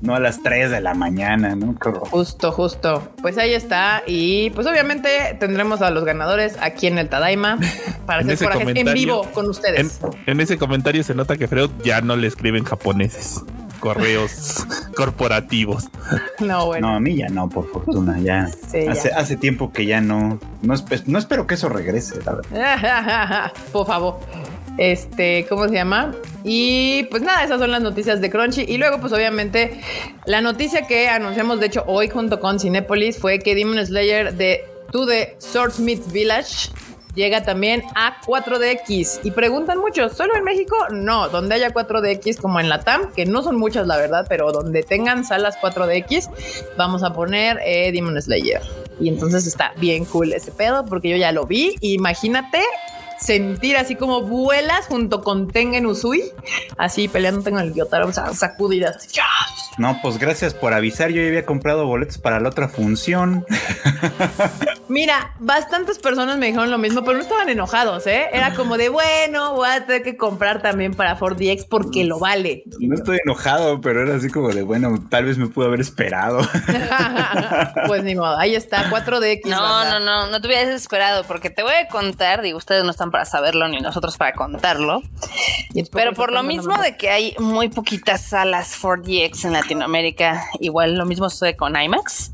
no a las 3 de la mañana, ¿no? Justo, justo. Pues ahí está. Y pues obviamente tendremos a los ganadores aquí en el Tadaima para hacer corajes en vivo con ustedes. En, ese comentario se nota que Freud ya no le escriben japoneses correos corporativos. No, bueno. No, a mí ya no, por fortuna, ya. hace, hace tiempo que ya no, no, no espero que eso regrese, la verdad. por favor. Este, ¿cómo se llama? Y pues nada, esas son las noticias de Crunchy. Y luego, pues obviamente, la noticia que anunciamos, de hecho, hoy junto con Cinepolis fue que Demon Slayer de To the Swordsmith Village llega también a 4DX. Y preguntan mucho, ¿solo en México? No, donde haya 4DX como en la TAM, que no son muchas la verdad, pero donde tengan salas 4DX, vamos a poner eh, Demon Slayer. Y entonces está bien cool ese pedo, porque yo ya lo vi. Imagínate sentir así como vuelas junto con Tengen Usui, así peleando con el Gyotaro, o sea, sacudidas. No, pues gracias por avisar. Yo ya había comprado boletos para la otra función. Mira, bastantes personas me dijeron lo mismo, pero no estaban enojados, ¿eh? Era como de, bueno, voy a tener que comprar también para 4DX porque lo vale. No estoy enojado, pero era así como de, bueno, tal vez me pudo haber esperado. pues ni modo, ahí está, 4DX. No, no, no, no te hubieras esperado porque te voy a contar, digo, ustedes no están para saberlo ni nosotros para contarlo, pero por lo mismo de que hay muy poquitas salas 4DX en Latinoamérica, igual lo mismo sucede con IMAX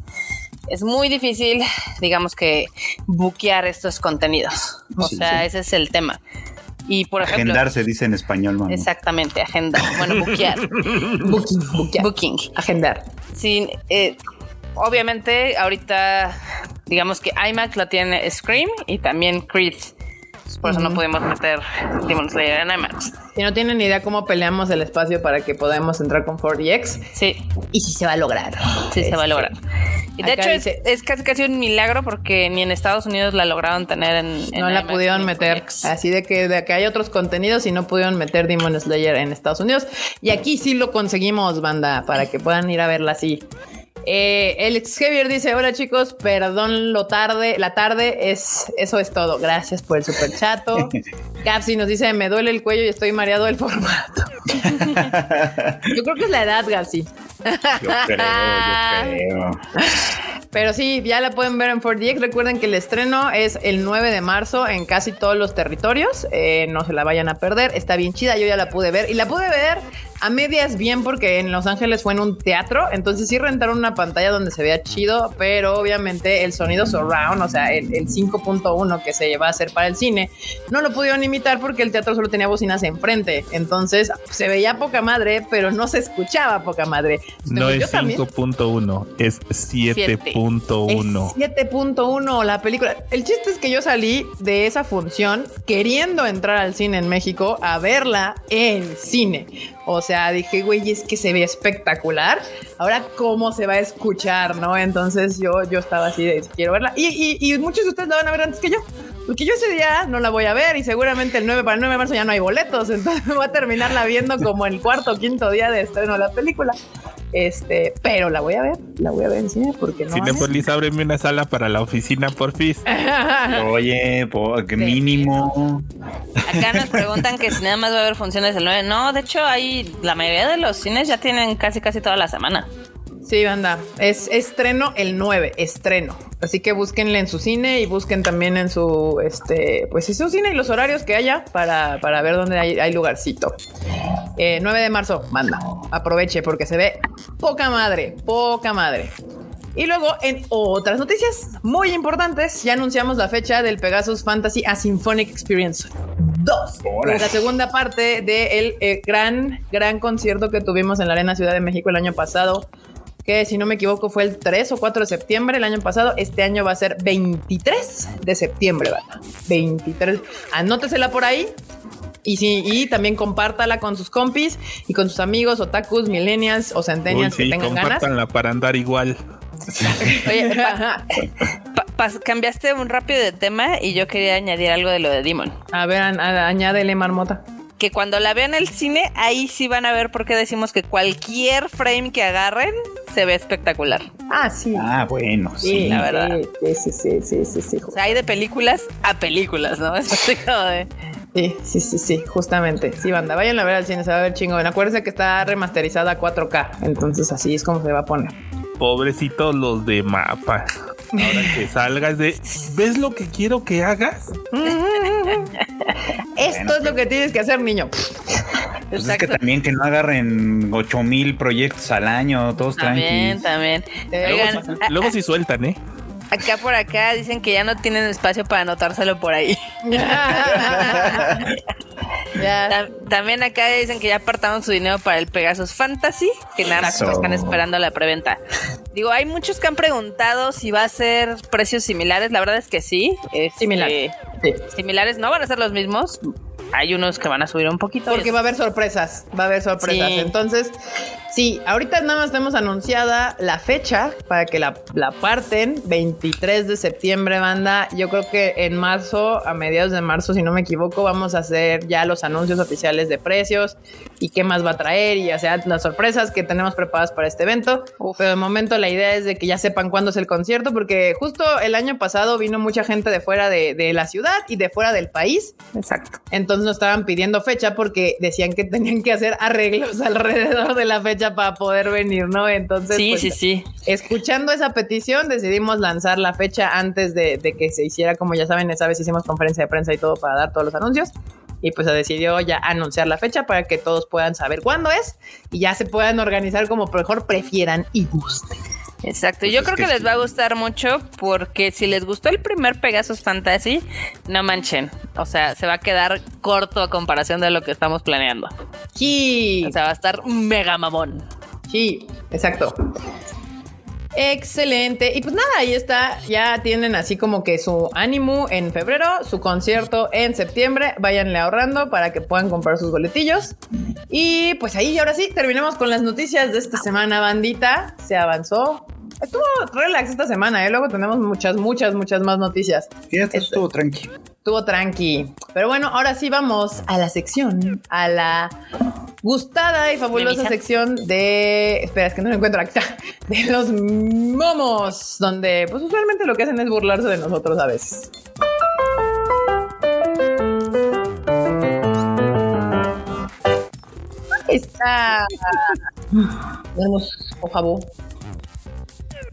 es muy difícil, digamos que, buquear estos contenidos. O sea, ese es el tema. Y por ejemplo. Agendar se dice en español, mamá. Exactamente, agendar. Bueno, buquear. Booking, Booking. Agendar. Sí, eh, obviamente, ahorita, digamos que IMAX lo tiene Scream y también Creed por eso no pudimos meter Demon Slayer en IMAX. Si no tienen idea cómo peleamos el espacio para que podamos entrar con 4DX. Sí. Y si se va a lograr. Sí, se va a lograr. Y de hecho es, casi casi un milagro porque ni en Estados Unidos la lograron tener en, no la pudieron meter. Así de que, de que hay otros contenidos y no pudieron meter Demon Slayer en Estados Unidos. Y aquí sí lo conseguimos, banda, para que puedan ir a verla así. Eh, el Xavier dice: Hola chicos, perdón lo tarde, la tarde es eso es todo. Gracias por el super chato. Capsi nos dice: Me duele el cuello y estoy mareado del formato. yo creo que es la edad, Gapsi. yo creo, yo creo. Pero sí, ya la pueden ver en 4DX. Recuerden que el estreno es el 9 de marzo en casi todos los territorios. Eh, no se la vayan a perder. Está bien chida. Yo ya la pude ver y la pude ver a medias bien porque en Los Ángeles fue en un teatro, entonces sí rentaron una pantalla donde se vea chido, pero obviamente el sonido surround, o sea, el, 5.1 que se lleva a hacer para el cine, no lo pudieron imitar porque el teatro solo tenía bocinas enfrente, entonces se veía poca madre, pero no se escuchaba poca madre. no es 5.1, es 7.1. 7.1 la película. El chiste es que yo salí de esa función queriendo entrar al cine en México a verla en cine O sea, dije, güey, es que se ve espectacular. Ahora, ¿cómo se va a escuchar? ¿No? Entonces yo, yo estaba así de quiero verla. Y, y, y muchos de ustedes la van a ver antes que yo. Porque yo ese día no la voy a ver y seguramente el 9 para el 9 de marzo ya no hay boletos. Entonces voy a terminarla viendo como el cuarto o quinto día de estreno de la película. Este, pero la voy a ver, la voy a ver en cine porque no. Cinepolis, ábreme una sala para la oficina, por fin. Oye, por, mínimo. Acá nos preguntan que si nada más va a haber funciones el 9. No, de hecho, hay la mayoría de los cines ya tienen casi casi toda la semana. Sí, banda. Es estreno el 9, estreno. Así que búsquenle en su cine y busquen también en su, este, pues en su cine y los horarios que haya para, para ver dónde hay, lugarcito. 9 eh, de marzo, banda. Aproveche porque se ve poca madre, poca madre. Y luego, en otras noticias muy importantes, ya anunciamos la fecha del Pegasus Fantasy A Symphonic Experience 2. La segunda parte del eh, gran, gran concierto que tuvimos en la Arena Ciudad de México el año pasado que si no me equivoco fue el 3 o 4 de septiembre el año pasado. Este año va a ser 23 de septiembre, ¿verdad? 23. Anótesela por ahí. Y, sí, y también compártala con sus compis y con sus amigos, otakus, millennials o centennials que tengan ganas. para andar igual. Oye, cambiaste un rápido de tema y yo quería añadir algo de lo de Demon. A ver, añádele, marmota que cuando la vean en el cine, ahí sí van a ver por qué decimos que cualquier frame que agarren se ve espectacular. Ah, sí. Ah, bueno, sí, la verdad. Sí, sí, sí, sí, sí, O sea, hay de películas a películas, ¿no? Es como de... Sí, sí, sí, sí, justamente. Sí, banda, vayan a ver al cine, se va a ver chingón. Acuérdense que está remasterizada a 4K, entonces así es como se va a poner. Pobrecitos los de mapa. Ahora que salgas de, ¿ves lo que quiero que hagas? Esto es lo que tienes que hacer, niño. Pues es que también que no agarren 8 mil proyectos al año, todos También, también. luego, sí sueltan, ¿eh? Acá por acá dicen que ya no tienen espacio para anotárselo por ahí. también acá dicen que ya apartaron su dinero para el Pegasus Fantasy, que nada más están esperando la preventa. Digo, hay muchos que han preguntado si va a ser precios similares. La verdad es que sí. similares. Similares no van a ser los mismos hay unos que van a subir un poquito. Porque va a haber sorpresas, va a haber sorpresas. Entonces, sí, ahorita nada más tenemos anunciada la fecha para que la, la, parten, 23 de septiembre, banda. Yo creo que en marzo, a mediados de marzo, si no me equivoco, vamos a hacer ya los anuncios oficiales de precios y qué más va a traer y ya sea las sorpresas que tenemos preparadas para este evento. Pero de momento la idea es de que ya sepan cuándo es el concierto, porque justo el año pasado vino mucha gente de fuera de, de la ciudad y de fuera del país. Exacto. Entonces, no estaban pidiendo fecha porque decían que tenían que hacer arreglos alrededor de la fecha para poder venir, ¿no? Entonces, sí, pues, sí, sí. Escuchando esa petición, decidimos lanzar la fecha antes de, que se hiciera, como ya saben, esa vez hicimos conferencia de prensa y todo para dar todos los anuncios. Y pues se decidió ya anunciar la fecha para que todos puedan saber cuándo es y ya se puedan organizar como mejor prefieran y gusten. Exacto, pues yo creo que, les va a gustar mucho porque si les gustó el primer Pegasus Fantasy, no manchen. O sea, se va a quedar corto a comparación de lo que estamos planeando. Sí. O sea, va a estar mega mamón. Sí, exacto. Excelente. Y pues nada, ahí está. Ya tienen así como que su ánimo en febrero, su concierto en septiembre. Váyanle ahorrando para que puedan comprar sus boletillos. Y pues ahí, ahora sí, terminemos con las noticias de esta semana, bandita. Se avanzó Estuvo relax esta semana, ¿eh? Luego tenemos muchas, muchas, muchas más noticias. estuvo tranqui. Estuvo tranqui. Pero bueno, ahora sí vamos a la sección, a la gustada y fabulosa sección de. Espera, es que no lo encuentro acá. De los momos, donde pues usualmente lo que hacen es burlarse de nosotros a veces. está. Tenemos, por favor.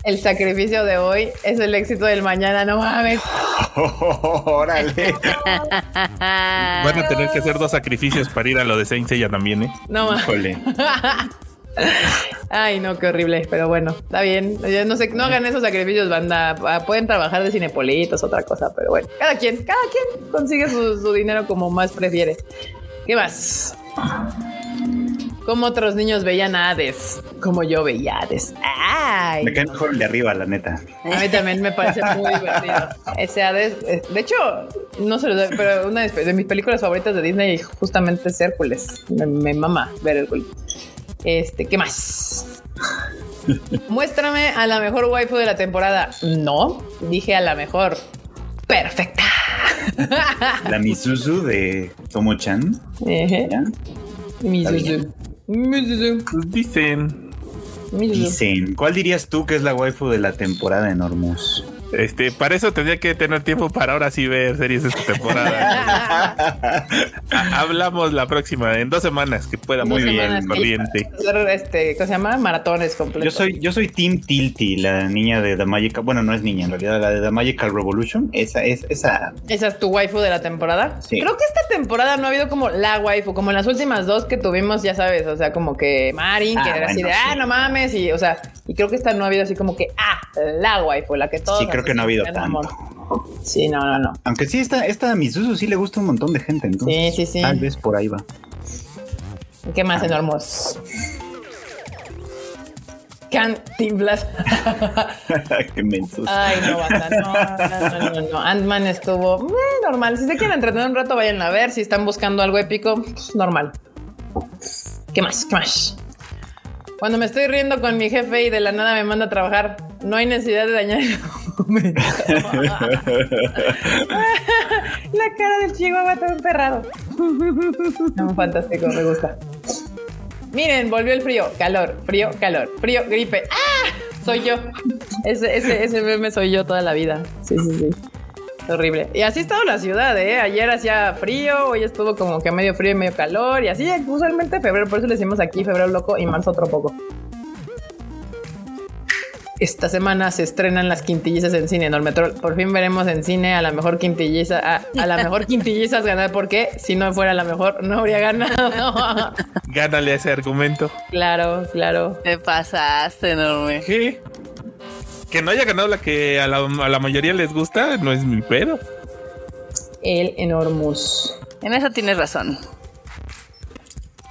El sacrificio de hoy es el éxito del mañana, no mames. órale. Van a tener que hacer dos sacrificios para ir a lo de Saint Seiya también, ¿eh? No mames. Ay, no, qué horrible. Pero bueno, está bien. no sé, no hagan esos sacrificios, banda. Ah, pueden trabajar de cinepolitos, otra cosa, pero bueno, cada quien, cada quien consigue su, su dinero como más prefiere. ¿Qué más? Como otros niños veían a Hades, como yo veía a Hades. ¡Ay! Me cae mejor el de arriba, la neta. A mí también me parece muy divertido. Ese Hades, eh, de hecho, no se lo doy, pero una de, mis películas favoritas de Disney justamente es Hércules. Me, me mama ver Hércules. Este, ¿qué más? Muéstrame a la mejor waifu de la temporada. No, dije a la mejor. Perfecta. La Misuzu de Tomo-chan. Ejé. Pues dicen. Dicen, ¿cuál dirías tú que es la waifu de la temporada en Ormus? Este, para eso tendría que tener tiempo para ahora sí ver series de esta temporada. Ha- Hablamos la próxima, en dos semanas, que pueda muy bien, corriente. Este, ¿cómo se llama? Maratones completos. Yo soy, yo soy Team Tilty, la niña de The Magical. Bueno, no es niña, en realidad, la de The Magical Revolution. Esa es, esa. ¿Esa es tu waifu de la temporada? Sí. Creo que esta temporada no ha habido como la waifu, como en las últimas dos que tuvimos, ya sabes, o sea, como que Marin, que Ah, era así de, ah, sí. no mames, y, o sea, y creo que esta no ha habido así como que, ah, la waifu, la que todos. Sí, creo que no ha habido necesitan tanto. amor. Sí, no, no, no. Aunque sí, esta, esta Misuzu sí le gusta un montón de gente. Entonces, Sí, sí, sí. Tal vez por ahí va. ¿Qué más enormos? Cantinflas. Qué mensos. Ay, no, banda, no, no, no, no, no. Ant-Man estuvo eh, normal. Si se quieren entretener un rato, vayan a ver. Si están buscando algo épico, pues, normal. ¿Qué más? ¿Qué más? Cuando me estoy riendo con mi jefe y de la nada me manda a trabajar, no hay necesidad de dañar el momento. la cara del chihuahua todo emperrado. No, fantástico, me gusta. Miren, volvió el frío, calor, frío, calor, frío, gripe. ¡Ah! Soy yo. Ese, ese, ese meme soy yo toda la vida. Sí, sí, sí. Horrible. Y así ha estado la ciudad, ¿eh? Ayer hacía frío, hoy estuvo como que medio frío y medio calor. Y así, usualmente febrero, por eso le decimos aquí febrero loco y marzo otro poco. Esta semana se estrenan las quintillizas en cine, Normetrol. Por fin veremos en cine a la mejor quintilliza, a, a la mejor quintillizas ganar, porque si no fuera la mejor, no habría ganado. Gánale ese argumento. claro, claro. Te pasaste, enorme. ¿Qué? Que no haya ganado la que a la, a la mayoría les gusta, no es mi pedo. El Enormous. En eso tienes razón.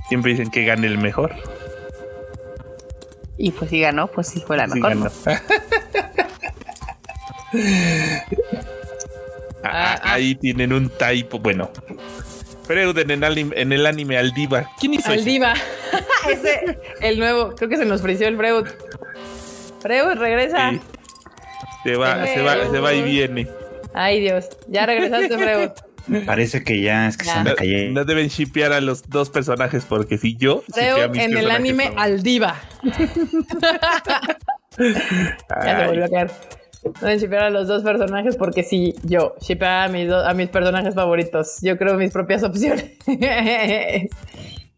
Siempre dicen que gane el mejor. Y pues si ganó, pues sí fue la Sí mejor. ganó. Ah, Ah, ah. Ahí tienen un typo. Bueno, Freud en el anime, en el anime Aldiva. ¿Quién hizo eso? Aldiva. Ese, el nuevo. Creo que se nos frició el Freud. Freud, regresa. Sí. Se va, se va, se va y viene. Ay, Dios. Ya regresaste, Freud. Parece que ya es que se anda No, cayendo. no deben shipear a los dos personajes porque si yo mis en el anime favoritos. Aldiva. Ya se volvió a caer. No deben shipear a los dos personajes porque si yo shipeaba a mis, a mis personajes favoritos. Yo creo mis propias opciones.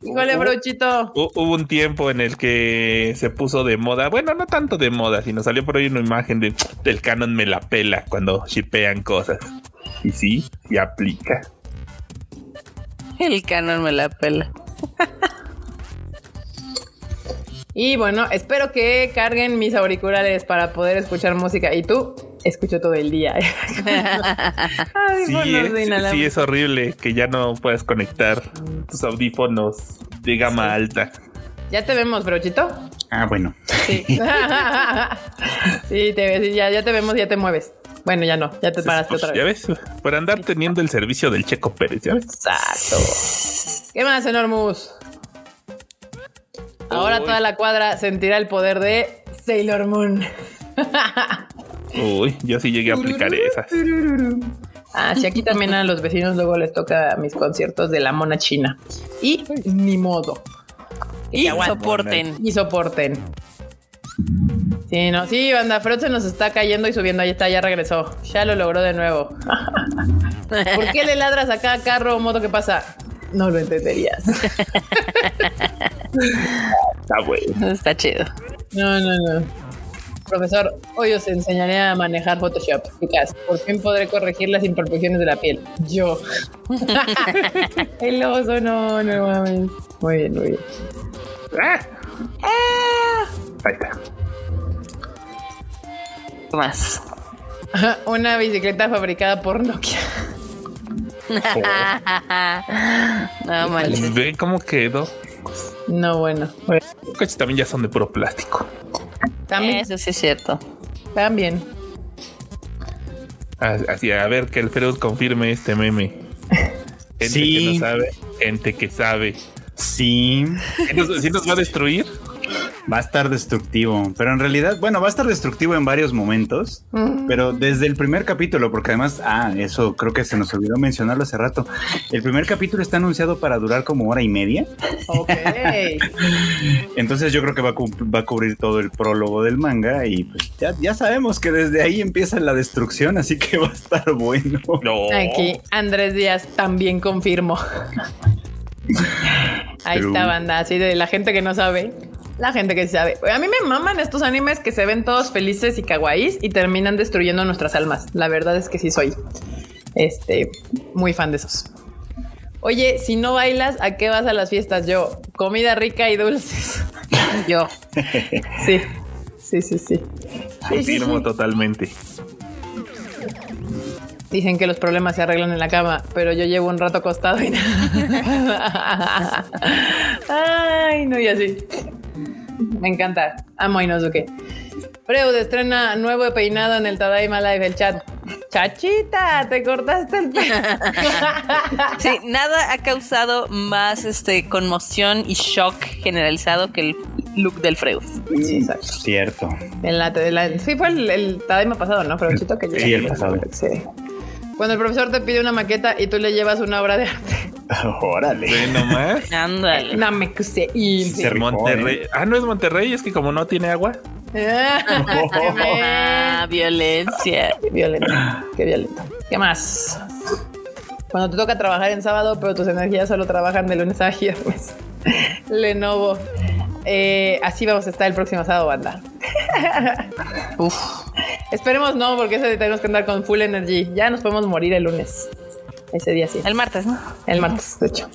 Híjole, brochito. Hu- Hubo un tiempo en el que se puso de moda, bueno, no tanto de moda, sino salió por ahí una imagen de, del canon me la pela cuando shipean cosas. Y sí, sí aplica. El canon me la pela. Y bueno, espero que carguen mis auriculares para poder escuchar música. Y tú, escucho todo el día. Sí, Audífonos de es, inhalar. sí es horrible que ya no puedas conectar tus audífonos de gama alta. Ya te vemos, brochito. Ah, bueno. Sí. sí, te ves, sí, ya, ya te vemos, ya te mueves. Bueno, ya no, ya te paraste Pues, otra ya vez. ves, por andar teniendo el servicio del Checo Pérez, ¿ya ves? Exacto. ¿Qué más, Enormus? Ahora Uy. toda la cuadra sentirá el poder de Sailor Moon. Uy, yo sí llegué a aplicar esas. Ah, sí, aquí también a los vecinos luego les toca mis conciertos de la mona china. Y ni modo. Y soporten. Y soporten. Sí, no, sí, banda, Freud se nos está cayendo y subiendo. Ahí está, ya regresó. Ya lo logró de nuevo. ¿Por qué le ladras a cada carro modo que pasa? No lo entenderías. Está bueno. Está chido. No, no, no. Profesor, hoy os enseñaré a manejar Photoshop. Chicas, por fin podré corregir las imperfecciones de la piel. Yo. El oso, no, no mames. Muy bien, muy bien. Ah. Ahí está. ¿Qué más? Una bicicleta fabricada por Nokia. no manches. Ve cómo quedó. No, bueno. Los coches también ya son de puro plástico. También, Eso sí es cierto. también. Ah, Así, a ver que el Feroz confirme este meme. Gente Sí. que no sabe, gente que sabe. Sí, ¿Sí nos, sí nos va a destruir? Va a estar destructivo, pero en realidad, bueno, va a estar destructivo en varios momentos, Mm. pero desde el primer capítulo, porque además, ah, eso creo que se nos olvidó mencionarlo hace rato. El primer capítulo está anunciado para durar como hora y media, Ok. entonces yo creo que va a, va a cubrir todo el prólogo del manga y pues ya, ya sabemos que desde ahí empieza la destrucción, así que va a estar bueno. No. Aquí Andrés Díaz también confirmo. Ahí está, banda. Así de la gente que no sabe. La gente que sabe. A mí me maman estos animes que se ven todos felices y kawaiis y terminan destruyendo nuestras almas. La verdad es que sí soy este muy fan de esos. Oye, si no bailas, ¿a qué vas a las fiestas? Yo, comida rica y dulces. Yo. Sí, sí, sí, sí. Sí, sí, Confirmo sí. totalmente. Dicen que los problemas se arreglan en la cama, pero yo llevo un rato acostado y nada. Ay, no, y así. Me encanta. Amo Inosuke. Freud estrena nuevo peinado en el Tadaima Live, el chat. Chachita, te cortaste el pelo. Sí, nada ha causado más este conmoción y shock generalizado que el look del Freud. Sí, exacto. Cierto. En la, en la- sí, fue el, el Tadaima pasado, ¿no? Pero chito que. Sí, el pasado. Sí. Cuando el profesor te pide una maqueta y tú le llevas una obra de arte. Órale. Ve nomás. Ándale. No me cuse. Monterrey. ¿eh? Ah, no es Monterrey, es que como no tiene agua. Ah, violencia. Qué violento, qué violento. ¿Qué más? Cuando te toca trabajar en sábado, pero tus energías solo trabajan de lunes a viernes. Lenovo. Eh, así vamos a estar el próximo sábado, banda. Uf. Esperemos no, porque ese día tenemos que andar con full energy. Ya nos podemos morir el lunes. Ese día sí. El martes, ¿no? El martes, de hecho.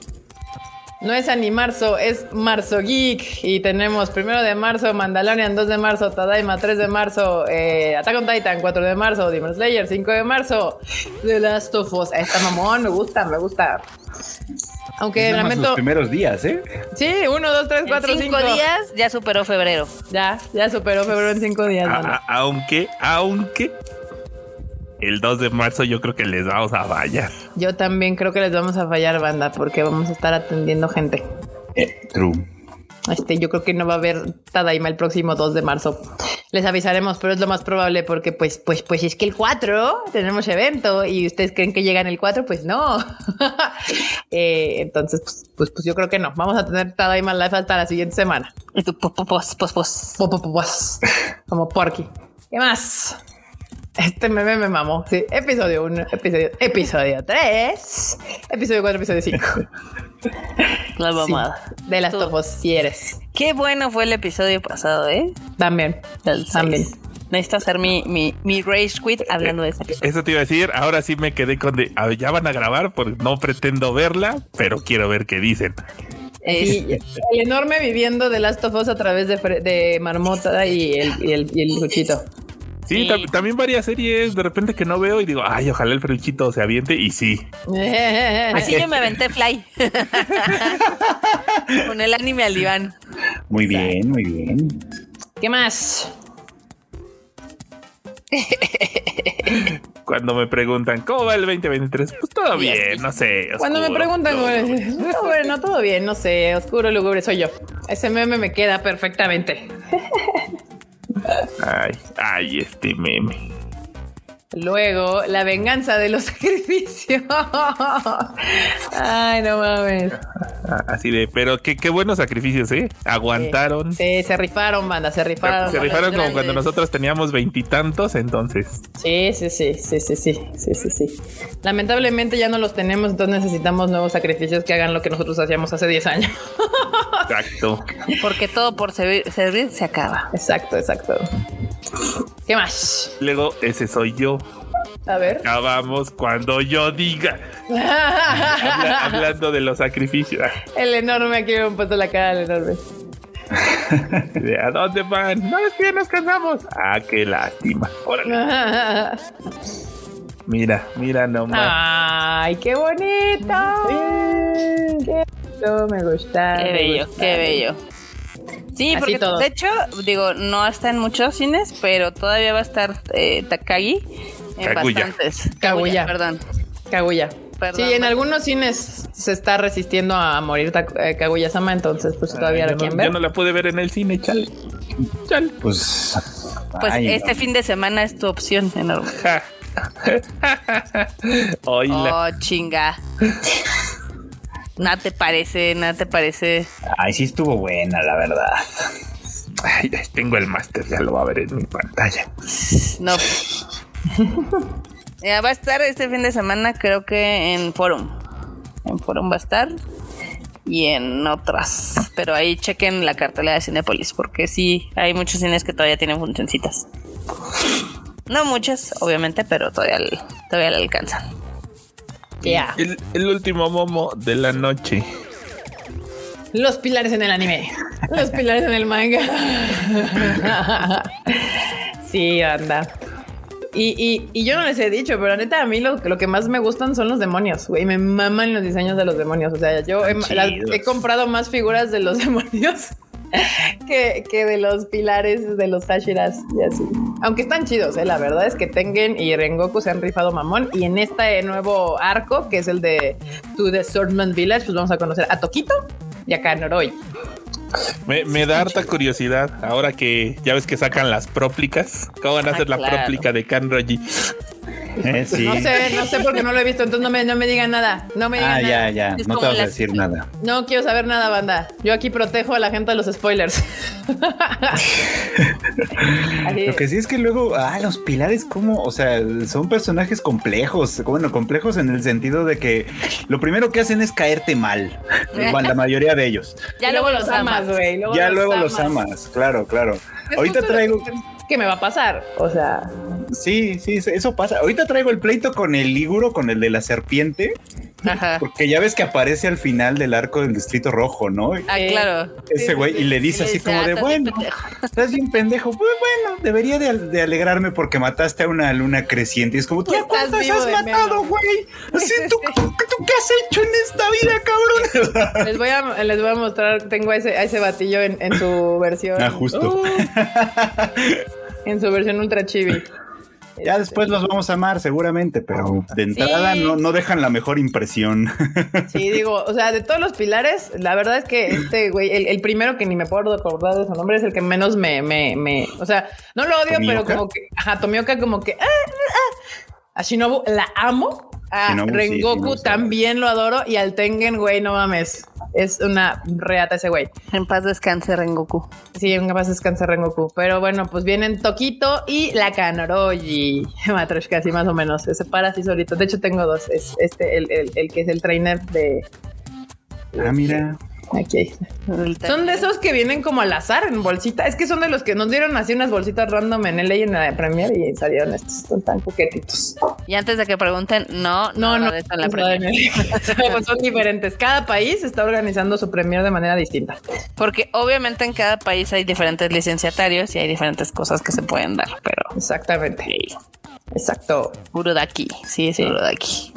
No es ni marzo, es marzo geek. Y tenemos primero de marzo Mandalorian, 2 de marzo Tadaima, 3 de marzo eh, Attack on Titan, 4 de marzo Demon Slayer, 5 de marzo The Last of Us. Esta mamón, me gusta, me gusta. Aunque lamento. los primeros días, ¿eh? Sí, 1, 2, 3, 4, En 5 cinco días ya superó febrero. Ya, ya superó febrero en 5 días. A- banda. a- aunque, aunque el 2 de marzo yo creo que les vamos a fallar. Yo también creo que les vamos a fallar, banda, porque vamos a estar atendiendo gente. Eh, True. Este, yo creo que no va a haber Tadaima el próximo 2 de marzo. Les avisaremos, pero es lo más probable porque pues, pues, pues es que el 4 tenemos evento y ustedes creen que llegan el 4, pues no. Eh, entonces, pues, pues, pues yo creo que no. Vamos a tener Tadaima Live hasta la siguiente semana. Como Porky. ¿Qué más? Este meme me mamó. Sí, episodio 1, episodio, episodio 3, episodio 4, episodio 5. La mamada. De las Tú. topos, si eres. Qué bueno fue el episodio pasado, ¿eh? También. Seis. También. Necesito hacer mi, mi, mi rage quit hablando de ese episodio. Eso te iba a decir. Ahora sí me quedé con de. "Ah, ya van a grabar porque no pretendo verla, pero quiero ver qué dicen. Y el enorme viviendo de Last of Us a través de, de Marmota y el, y el, y el Luchito. Sí, Sí. tam- también varias series de repente que no veo y digo, ay, ojalá el Freluchito se aviente. Y sí, Así yo me aventé Fly. Con el anime al diván. Muy bien, muy bien. ¿Qué más? cuando me preguntan cómo va el 2023, pues todo bien, no sé. Cuando me preguntan, todo no, bueno, todo bien, no sé, oscuro, lúgubre, soy yo. Ese meme me queda perfectamente. Ay, ay, este meme. Luego, la venganza de los sacrificios. Ay, no mames. Así de, pero qué, qué buenos sacrificios, ¿eh? Aguantaron. Sí, se rifaron, banda, se rifaron. Se rifaron como Grandes. cuando nosotros teníamos veintitantos, entonces. Sí, sí, sí, sí, sí, sí, sí, sí, sí. Lamentablemente ya no los tenemos, entonces necesitamos nuevos sacrificios que hagan lo que nosotros hacíamos hace 10 años. Exacto. Porque todo por servir, servir se acaba. Exacto, exacto. ¿Qué más? Luego, ese soy yo. A ver. Acabamos cuando yo diga. Habla- hablando de los sacrificios. El enorme, aquí me puesto la cara del enorme. ¿De ¿A dónde van? No, es que nos cansamos. Ah, qué lástima. Órale. Mira, mira nomás. Ay, qué bonito. Qué bonito, me gusta. Qué bello, gusta. qué bello. Sí, Así porque todo. de hecho, digo, no está en muchos cines, pero todavía va a estar eh, Takagi en Kaguya. bastantes. Kaguya. perdón. Kaguya. Perdón. Sí, en algunos cines se está resistiendo a morir eh, Kaguya-sama, entonces pues todavía Ay, la yo, quieren no, ver. yo no la pude ver en el cine, chale. Chale. Pues. Pues ay, este no. fin de semana es tu opción enorme. Ja. Oh, chinga. Nada te parece, nada te parece. Ay, sí estuvo buena, la verdad. Ay, ay, tengo el máster, ya lo va a ver en mi pantalla. No. Ya va a estar este fin de semana, creo que en Forum. En Forum va a estar. Y en otras. Pero ahí chequen la cartelera de Cinepolis, porque sí, hay muchos cines que todavía tienen funcioncitas. No muchas, obviamente, pero todavía, le- todavía le alcanzan. Ya. El, el último momo de la noche. Los pilares en el anime. Los pilares en el manga. sí, anda. Y, y, y yo no les he dicho, pero la neta, a mí lo, lo que más me gustan son los demonios, güey. Me maman los diseños de los demonios. O sea, yo he, comprado más figuras de los demonios que, que de los pilares, de los Hashiras y así. Aunque están chidos, ¿eh? la verdad es que Tengen y Rengoku se han rifado mamón. Y en este nuevo arco, que es el de To the Swordman Village, pues vamos a conocer a Tokito y a Kanoroy. Me, me da harta curiosidad ahora que ya ves que sacan las próplicas. ¿Cómo van a Ah, hacer la próplica de Kanroji? Eh, sí. No sé, no sé porque no lo he visto, entonces no me, no me digan nada. No me digan Ah, nada. ya, ya. Es No te vas a las- decir nada. No quiero saber nada, banda. Yo aquí protejo a la gente de los spoilers. Lo que sí es que luego, ah, los pilares, como, o sea, son personajes complejos. Bueno, complejos en el sentido de que lo primero que hacen es caerte mal. Bueno, la mayoría de ellos. Ya luego los amas, güey. ya luego los amas, claro, claro. Es Ahorita traigo, que- ¿Qué me va a pasar? O sea, sí, sí, eso pasa. Ahorita traigo el pleito con el Liguro, con el de la serpiente, Ajá. porque ya ves que aparece al final del arco del Distrito Rojo, ¿no? Ah, claro. Ese güey, y le dice Le así dice, como "Ah, de, bueno, pendejo". estás bien pendejo. Pues bueno, debería de, de alegrarme porque mataste a una luna creciente. Y es como, ¿tú estás cuántas has matado, güey? Así, ¿tú, tú qué has hecho en esta vida, cabrón? les voy a, les voy a mostrar, tengo a ese, a ese batillo en, en su versión. Ah, justo. En su versión ultra chibi. Ya después los vamos a amar, seguramente, pero de entrada Sí. no, no dejan la mejor impresión. Sí, digo, o sea, de todos los pilares, la verdad es que este güey, el, el primero que ni me puedo acordar de su nombre es el que menos me, me, me, o sea, no lo odio, pero como que, ajá, Tomioka como que, ah, ah. a Shinobu la amo, a Shinobu, sí, Rengoku sí. también lo adoro y al Tengen, güey, no mames, es una reata ese güey. En paz descanse, Rengoku. Sí, en capaz descansa Rengoku, pero bueno, pues vienen Tokito y la Kanoroji, Matroshka, así más o menos, se separa así solito. De hecho, tengo dos, es este, el, el, el que es el trainer de... ah, mira. Aquí. El Son de esos que vienen como al azar en bolsita. Es que son de los que nos dieron así unas bolsitas random en LA en la Premier y salieron estos. Son tan coquetitos. Y antes de que pregunten, no, No, no, de en la no, son diferentes. Cada país está organizando su premier de manera distinta. Porque obviamente en cada país hay diferentes licenciatarios y hay diferentes cosas que se pueden dar, pero Exactamente. sí, Exacto. Urodaki, sí, es Sí. Urodaki.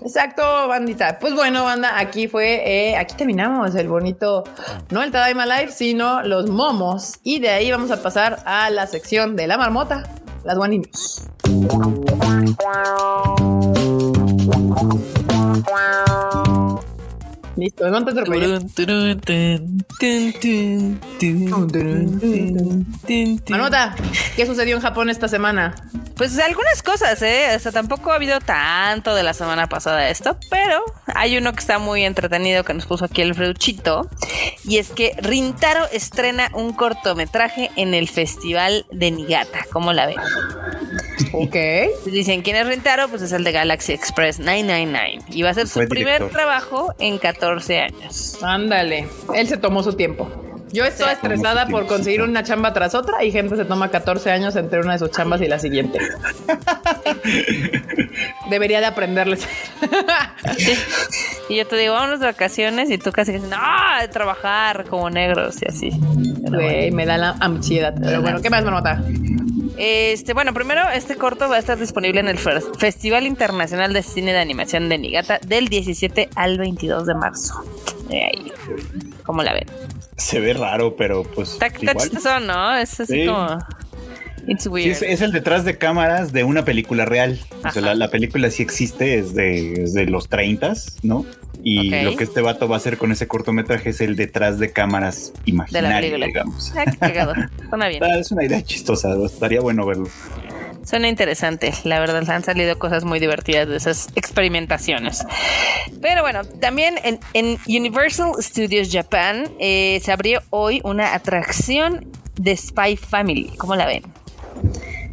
Exacto, bandita. Pues bueno, banda, aquí fue, eh, aquí terminamos el bonito, no el Tadaima Live, sino los momos. Y de ahí vamos a pasar a la sección de la marmota, las guaninos. Listo, no te atropello. Marmota, ¿qué sucedió en Japón esta semana? Pues algunas cosas, ¿eh? O sea, tampoco ha habido tanto de la semana pasada esto, pero hay uno que está muy entretenido que nos puso aquí el Freuchito. Y es que Rintaro estrena un cortometraje en el Festival de Niigata. ¿Cómo la ven? Ok. Dicen, ¿quién es Rintaro? Pues es el de Galaxy Express 999. Y va a ser su primer trabajo en 14 años. Ándale, él se tomó su tiempo. Yo estoy estresada por conseguir una chamba tras otra y gente se toma 14 años entre una de sus chambas y la siguiente. Debería de aprenderles. Sí. Y yo te digo, vámonos de vacaciones y tú casi que no, de trabajar como negros y así. Bueno. Güey, me da la ansiedad. Pero bueno, ¿qué más, Marmota? Este, bueno, primero, este corto va a estar disponible en el Festival Internacional de Cine de Animación de Niigata del 17 al 22 de marzo. Ahí. ¿Cómo la ven? Se ve raro, pero pues. Está, chistoso, ¿no? Es así Sí. como. It's Sí, weird. es, es el detrás de cámaras de una película real. O sea, la, la película sí existe, es de, es de los 30, ¿no? Y lo que este vato va a hacer con ese cortometraje es el detrás de cámaras imaginario, película. digamos. Ah, qué cagado. Suena bien. Ah, Es una idea chistosa, estaría bueno verlo. Suena interesante. La verdad, han salido cosas muy divertidas de esas experimentaciones. Pero bueno, también en, en Universal Studios Japan eh, se abrió hoy una atracción de Spy Family. ¿Cómo la ven?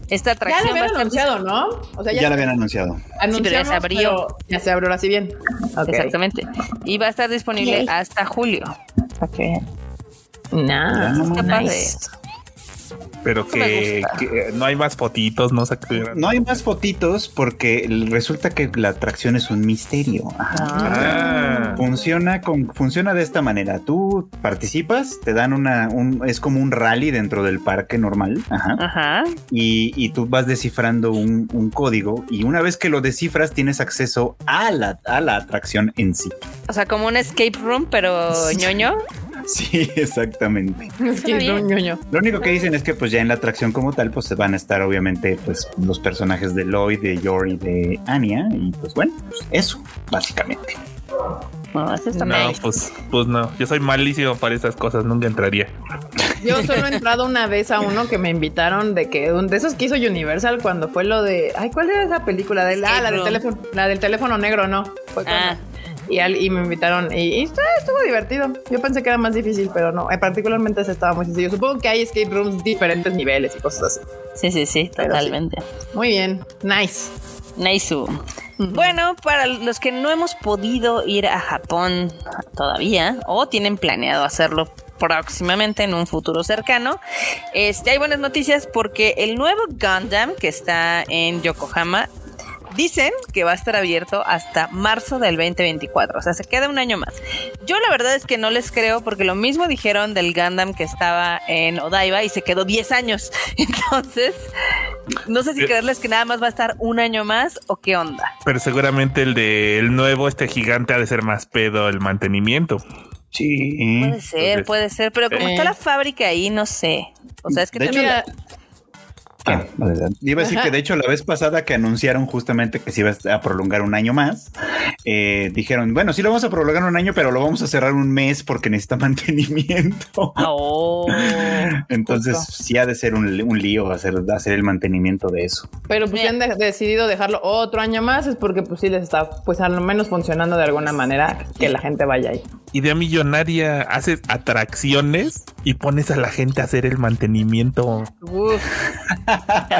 Esta Ya atracción va a habían anunciado, ¿no? O sea, Ya, ya, lo habían anunciado. pero ya se abrió. pero Ya se abrió ahora sí bien. Exactamente. Y va a estar disponible Yay. hasta julio. Para que vean. Está padre. Pero que, que no hay más fotitos, no sé qué. No hay más fotitos porque resulta que la atracción es un misterio. Ajá. Ah. Funciona con, funciona de esta manera. Tú participas, te dan una, un, es como un rally dentro del parque normal. Ajá. Ajá. y, y tú vas descifrando un, un código y una vez que lo descifras tienes acceso a la, a la atracción en sí. O sea, como un escape room, pero ñoño. Sí, exactamente. Es que es ñoño. Lo único que dicen es que pues ya en la atracción como tal pues se van a estar obviamente pues los personajes de Lloyd, de Yori, de Anya y pues bueno, pues eso básicamente. No, eso está No, pues, pues no. Yo soy malísimo para esas cosas, nunca entraría. Yo solo he entrado una vez a uno que me invitaron de que de esos que hizo Universal cuando fue lo de ay cuál era esa película de la, del teléfono la del teléfono negro no fue cuando- Ah. Y, al- y me invitaron y, y estuvo, divertido. Yo pensé que era más difícil pero no eh, particularmente ese estaba muy sencillo. Supongo que hay escape rooms diferentes niveles y cosas así. Sí, sí, sí, Pero totalmente. muy bien nice. Naisu. Bueno, para los que no hemos podido ir a Japón todavía o tienen planeado hacerlo próximamente en un futuro cercano, este, hay buenas noticias porque el nuevo Gundam que está en Yokohama dicen que va a estar abierto hasta marzo del 2024, o sea, se queda un año más. Yo la verdad es que no les creo porque lo mismo dijeron del Gundam que estaba en Odaiba y se quedó 10 años. Entonces, no sé si Eh. creerles que nada más va a estar un año más o qué onda. Pero seguramente el de el nuevo, este gigante, ha de ser más pedo el mantenimiento. Sí. Puede ser, Entonces, puede ser, pero como eh. está la fábrica ahí, no sé. O sea, es que De hecho, también- Ah. Iba a decir Ajá. que de hecho la vez pasada que anunciaron justamente que se iba a prolongar un año más, eh, dijeron, bueno, sí lo vamos a prolongar un año, pero lo vamos a cerrar un mes porque necesita mantenimiento. Oh, Entonces justo. sí ha de ser un, un lío hacer, hacer el mantenimiento de eso. pero pues si han de- decidido dejarlo otro año más es porque pues sí les está pues a lo menos funcionando de alguna manera que la gente vaya ahí Idea millonaria, haces atracciones y pones a la gente a hacer el mantenimiento. uf.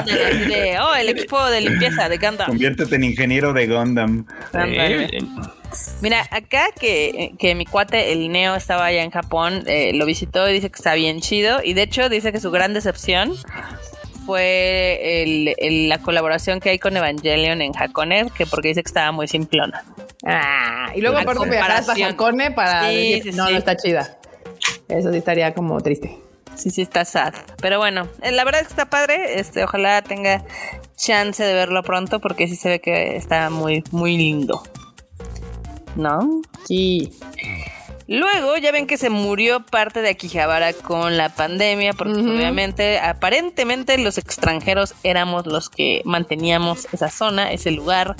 De, oh, el equipo de limpieza de Gundam. Conviértete en ingeniero de Gundam. Mira, acá que, que mi cuate, el Neo, estaba allá en Japón, eh, lo visitó y dice que está bien chido. Y de hecho dice que su gran decepción fue el- el- la colaboración que hay con Evangelion en Hakone, que porque dice que estaba muy simplona. Ah, y luego aparte viajar hasta. Hakone para Sí, decir, sí, no, sí. no está chida. Eso sí estaría como triste. Sí, sí, está sad. Pero bueno, eh, la verdad es que está padre. Este, ojalá tenga chance de verlo pronto porque sí se ve que está muy, muy lindo. ¿No? Sí. Luego ya ven que se murió parte de Akihabara con la pandemia, porque obviamente, aparentemente los extranjeros éramos los que manteníamos esa zona, ese lugar,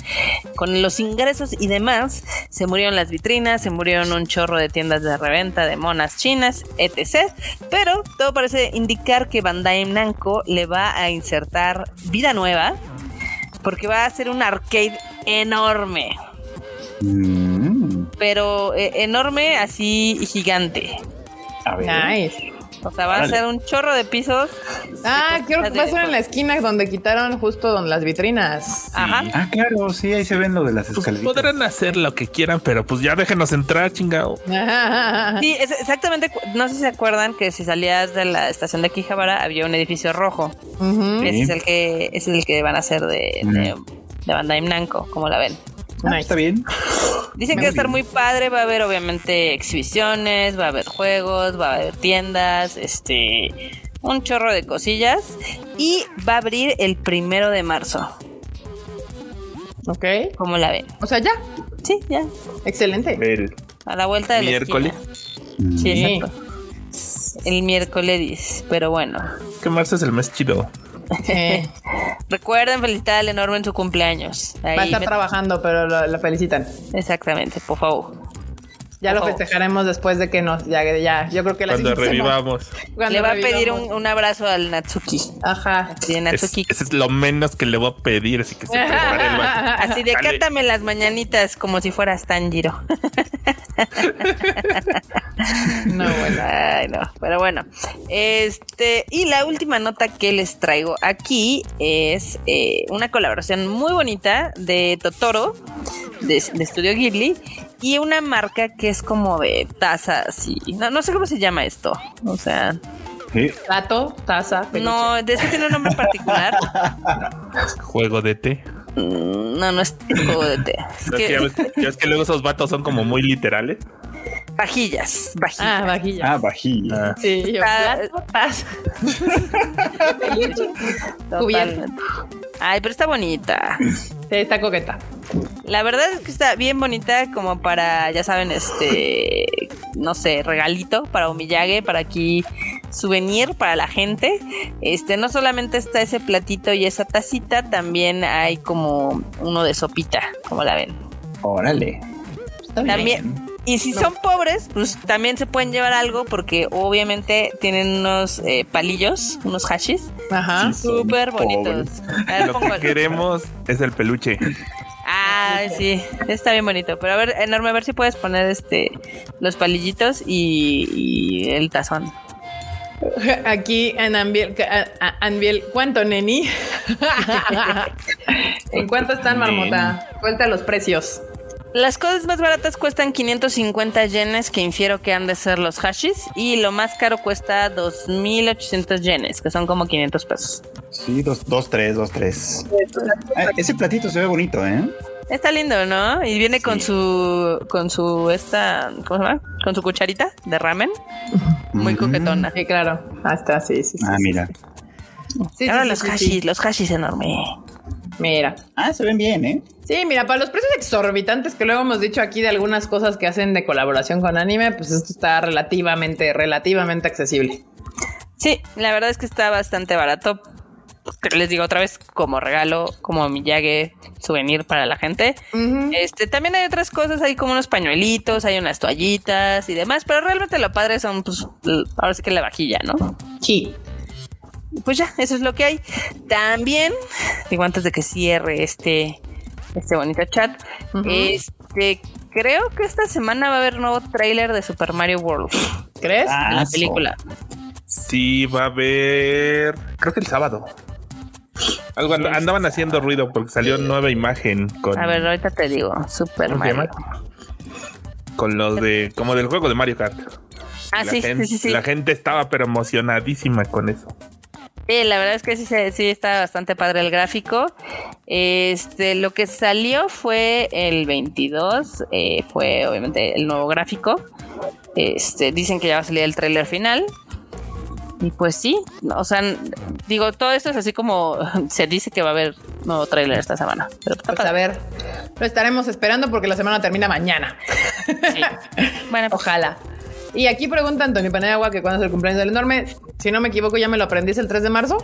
con los ingresos y demás. Se murieron las vitrinas, se murieron un chorro de tiendas de reventa de monas chinas, etc. Pero todo parece indicar que Bandai Namco le va a insertar vida nueva, porque va a ser un arcade enorme Mm, pero eh, enorme así y gigante. a ver. Nice. O sea, va a ser un chorro de pisos. Ah, creo que va a ser en la esquina donde quitaron justo donde las vitrinas. Ajá. Ah, claro, sí, ahí se ven lo de las pues escaleritas. podrán hacer lo que quieran, pero pues ya déjenos entrar, chingado. Sí, es exactamente. No sé si se acuerdan que si salías de la estación de Quijabara había un edificio rojo. Ese es el que ese es el que van a hacer de, de, de Bandai Namco, como la ven. Ah. Está bien. Dicen que va a estar muy padre, va a haber obviamente exhibiciones, va a haber juegos, va a haber tiendas, este, un chorro de cosillas y va a abrir el primero de marzo. Ok. ¿Cómo la ven? O sea, ya. Sí, ya. Excelente. El- A la vuelta del Miércoles. Mm. Sí, Sí. exacto. El miércoles, pero bueno. Que marzo es el mes chido. Sí. Recuerden felicitar al enorme en su cumpleaños. Ahí Va a estar me- trabajando, pero lo, lo felicitan. Exactamente, por favor. Ya lo festejaremos después de que nos. Ya, ya. Yo creo que la Cuando revivamos. cuando Le va a pedir un, un abrazo al Natsuki. Ajá. Sí, Es, Natsuki. ese es lo menos que le voy a pedir, así que se. Así de Dale. cántame las mañanitas como si fueras Tanjiro. No, bueno. Ay, no. Pero bueno. Este, y la última nota que les traigo aquí es eh, una colaboración muy bonita de Totoro, de, de Studio Ghibli, y una marca que es como de tazas y. No, no sé cómo se llama esto. O sea, Sí. Plato, taza, peluche. no, de eso tiene un nombre particular. Juego de té. Mm, No, no es juego de té. Es Es que ves que luego esos vatos son como muy literales. Vajillas, vajillas. Ah, vajilla. Ah, vajilla. Ah, Sí, yo. Ah, Plato, taza. Cubierta. Ay, pero está bonita. Sí, está coqueta. La verdad es que está bien bonita como para, ya saben, este, no sé, regalito para Omiyage, para aquí souvenir para la gente. Este, no solamente está ese platito y esa tacita, también hay como uno de sopita, como la ven. Órale. Está bien. Y si son pobres, pues también se pueden llevar algo porque obviamente tienen unos eh, palillos, unos hashis, Ajá. Sí. Súper bonitos. A ver, Lo que el- queremos es el peluche. Ah, sí, está bien bonito. Pero a ver, enorme, a ver si puedes poner este los palillitos y, y el tazón. Aquí en Anbiel, a- a- Anbiel, ¿cuánto, neni? ¿En cuánto están, marmota? Cuenta los precios. Las cosas más baratas cuestan 550 yenes, que infiero que han de ser los hashis, y lo más caro cuesta 2800 yenes, que son como 500 pesos. Sí, dos, dos, tres, dos, tres. Ah, ese platito se ve bonito, ¿eh? Está lindo, ¿no? Y viene con su con su esta, ¿cómo se llama? Con su cucharita de ramen, muy Mm. coquetona. Sí, claro. Hasta, sí, sí. sí. Ah, mira. Sí, Ahora sí, los hashis, sí. los hashis enormes. Mira. Ah, se ven bien, ¿eh? Sí, mira, para los precios exorbitantes que luego hemos dicho aquí de algunas cosas que hacen de colaboración con anime, pues esto está relativamente, relativamente accesible. Sí, la verdad es que está bastante barato. Pero les digo otra vez, como regalo, como Miyage, souvenir para la gente. Este, también hay otras cosas, hay como unos pañuelitos, hay unas toallitas y demás, pero realmente lo padre son, pues, ahora sí que la vajilla, ¿no? Sí. Pues ya, eso es lo que hay. También, digo, antes de que cierre este, este bonito chat, este, creo que esta semana va a haber nuevo tráiler de Super Mario World, ¿Crees? Ah, la película. Sí, va a haber. Creo que el sábado. Algo and- andaban haciendo ruido porque salió nueva imagen con, A ver, ahorita te digo, Super ¿Cómo se Mario. llama? con los de. como del juego de Mario Kart. Ah, la sí, gente, sí, sí, sí. La gente estaba pero emocionadísima con eso. Sí, la verdad es que sí, sí está bastante padre el gráfico. Este, lo que salió fue el 22, eh, fue obviamente el nuevo gráfico. Este, dicen que ya va a salir el tráiler final. Y pues sí, o sea, digo, todo esto es así como se dice que va a haber nuevo tráiler esta semana. Pero Pues a ver, lo estaremos esperando porque la semana termina mañana. Sí. Bueno, pues, Ojalá. Y aquí pregunta Antonio Paneagua que cuándo es el cumpleaños del enorme. Si no me equivoco, ya me lo aprendí, es el 3 de marzo.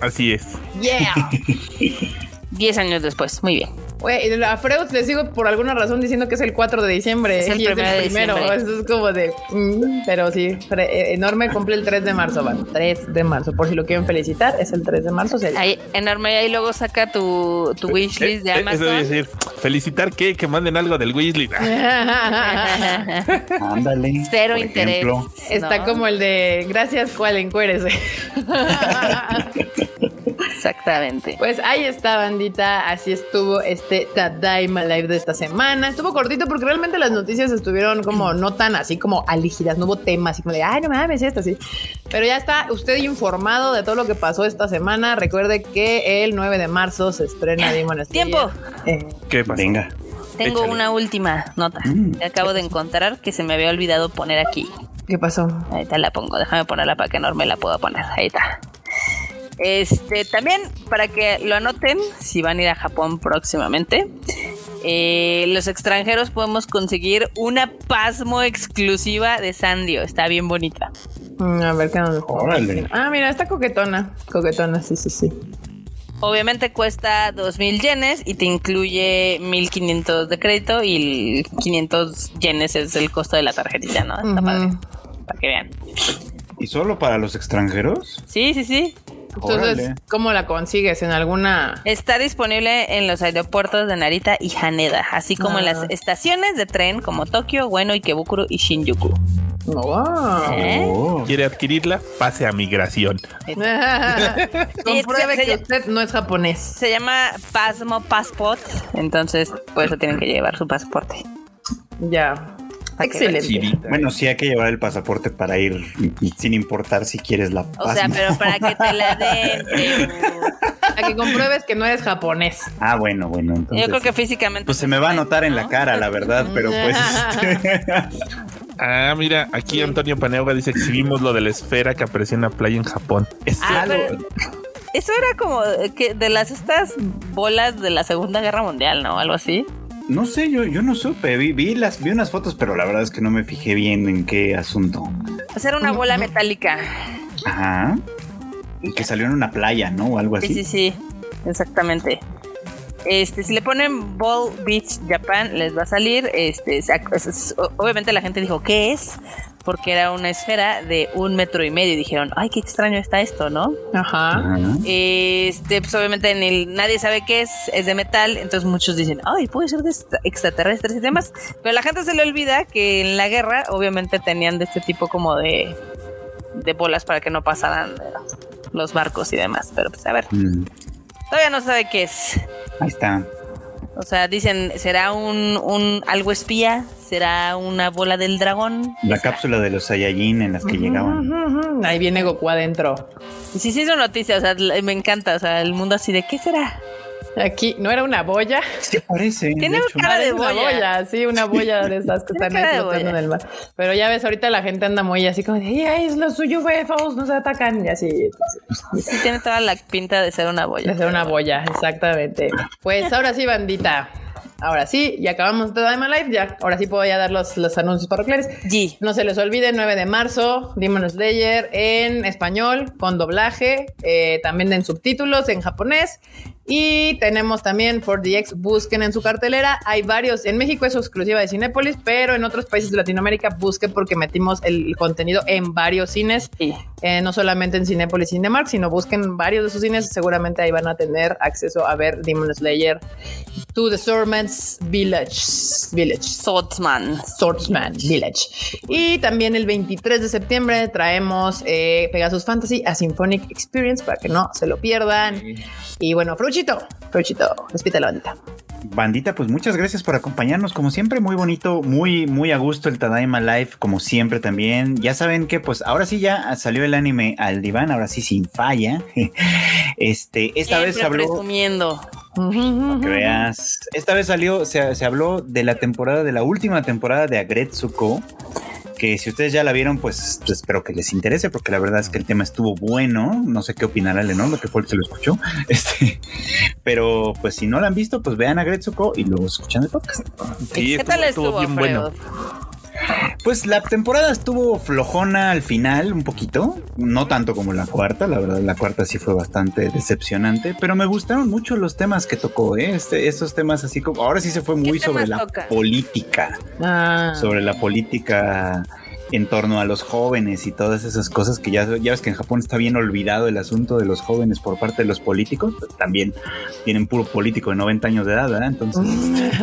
Así es. Yeah. 10 años después, muy bien. Güey, a Freud le sigo por alguna razón diciendo que es el 4 de diciembre. Es el y primero de primero. Eso es como de. mm, pero sí, eh, enorme cumple el 3 de marzo, van. 3 de marzo. Por si lo quieren felicitar, es el 3 de marzo. sería. Ahí, enorme, ahí luego saca tu, tu wishlist de Eh, eh, Eso Amazon. es decir, felicitar que, que manden algo del Weasley. Ah, Ándale. Cero interés. ejemplo. Está ¿no? como el de gracias, cual encuérese. Exactamente. Pues ahí está, bandita. Así estuvo este Tadaima Live de esta semana. Estuvo cortito porque realmente las noticias estuvieron como no tan así como alígidas. No hubo temas así como de, ay, no mames, esto así. Pero ya está usted informado de todo lo que pasó esta semana. Recuerde que el 9 de marzo se estrena Demon Slayer. ¡Tiempo! Eh, ¿Qué pasa? Venga. Tengo Échale. una última nota Mm. que acabo de encontrar que se me había olvidado poner aquí. ¿Qué pasó? Ahorita la pongo, déjame ponerla para que enorme la pueda poner. Ahí está. Este, también para que lo anoten, si van a ir a Japón próximamente, eh, los extranjeros podemos conseguir una pasmo exclusiva de Sandio. Está bien bonita. Mm, A ver qué nos Órale. Ah, mira, está coquetona. Coquetona, sí, sí, sí. Obviamente cuesta 2000 yenes y te incluye 1500 de crédito y el 500 yenes es el costo de la tarjetita, ¿no? Está padre. Para que vean. ¿Y solo para los extranjeros? Sí, sí, sí. Entonces, Órale. ¿cómo la consigues? ¿En alguna...? Está disponible en los aeropuertos de Narita y Haneda, así como en Ah. las estaciones de tren como Tokio, Ueno, Ikebukuro y Shinjuku. Wow. ¿Eh? Oh. ¿Quiere adquirirla? Pase a migración. Compruebe que usted no es japonés. Se llama Pasmo Passport, entonces por eso tienen que llevar su pasaporte. Ya. Que Excelente. Bueno, sí hay que llevar el pasaporte para ir sin importar si quieres la O sea, pero para que te la den. Teo. A que compruebes que no eres japonés. Ah, bueno, bueno. Entonces, Yo creo que físicamente. Pues se me va a notar en la cara, la verdad, pero pues... este, Ah, mira, aquí Antonio Paneauga dice exhibimos lo de la esfera que apareció en la playa en Japón. Es Ah, algo- pero eso era como que de las estas bolas de la Segunda Guerra Mundial, ¿no? Algo así. No sé, yo, yo no supe. Vi, vi las, vi unas fotos, pero la verdad es que no me fijé bien en qué asunto. Sea, era una bola metálica. Ajá. Que salió en una playa, ¿no? O algo así. Sí, sí, sí. Exactamente. Este, si le ponen Ball Beach Japan, les va a salir. Este, es- es- obviamente la gente dijo, ¿qué es? Porque era una esfera de un metro y medio. Y dijeron, ay, qué extraño está esto, ¿no? Ajá. Este, pues obviamente en el, nadie sabe qué es, es de metal, entonces muchos dicen, ay, puede ser de extra- extraterrestres y demás. Pero a la gente se le olvida que en la guerra, obviamente tenían de este tipo como de, de bolas para que no pasaran los barcos y demás. Pero pues a ver, Mm, todavía no sabe qué es. Ahí está. O sea, dicen, ¿será un, un algo espía? ¿Será una bola del dragón? La cápsula de los Saiyajin en las que llegaban. Ujú, ujú. Ahí viene Goku adentro. Y sí, sí, es una noticia, o sea, me encanta, o sea, el mundo así de, ¿qué será? Aquí, ¿no era una boya? Sí, parece. Tiene hecho. cara de Parece una boya. sí, una boya de esas que están ahí flotando en boya. el mar. Pero ya ves, ahorita la gente anda muy así como de, ay, es lo suyo, UFOs, nos atacan. Y así, Sí, tiene toda la pinta de ser una boya. de ser una boya, exactamente. Pues ahora sí, bandita. Ahora sí, y acabamos de Diamond Life, ya. Ahora sí puedo ya dar los, los anuncios parroquiales. G. No se les olvide, 9 de marzo, Demon Slayer en español, con doblaje, eh, también en subtítulos en japonés. Y tenemos también 4DX, busquen en su cartelera. Hay varios, en México es exclusiva de Cinépolis, pero en otros países de Latinoamérica busquen porque metimos el contenido en varios cines, Sí. Eh, no solamente en Cinépolis y Cinemark, sino busquen varios de sus cines. Seguramente ahí van a tener acceso a ver Demon Slayer to the Swordsman's Village. Village. Swordsman. Swordsman Village. Y también el 23 de septiembre traemos eh, Pegasus Fantasy a Symphonic Experience para que no se lo pierdan. Y bueno, Fruchito, Fruchito, despídete la bandita. Bandita, pues muchas gracias por acompañarnos. Como siempre, muy bonito, muy, muy a gusto el Tadaima Live, como siempre también. Ya saben que, pues, ahora sí ya salió el anime al diván, ahora sí sin falla. Este, esta vez se Siempre habló. presumiendo. Que veas. Esta vez salió, se, se habló de la temporada, de la última temporada de Agretsuko. Que si ustedes ya la vieron, pues, pues espero que les interese, porque la verdad es que el tema estuvo bueno. No sé qué opinará Leonardo, que fue el que lo escuchó. Este, pero pues si no la han visto, pues vean Agretsuko y luego escuchan el podcast. Sí, ¿Qué tal estuvo, bien bueno. Pues la temporada estuvo flojona al final, un poquito. No tanto como la cuarta, la verdad, la cuarta sí fue bastante decepcionante, pero me gustaron mucho los temas que tocó, ¿eh? Este, estos temas así como. Ahora sí se fue muy sobre la toca? política, Ah, sobre la política en torno a los jóvenes y todas esas cosas que ya, ya ves que en Japón está bien olvidado el asunto de los jóvenes por parte de los políticos. pues, también tienen puro político de 90 años de edad, ¿verdad? Entonces.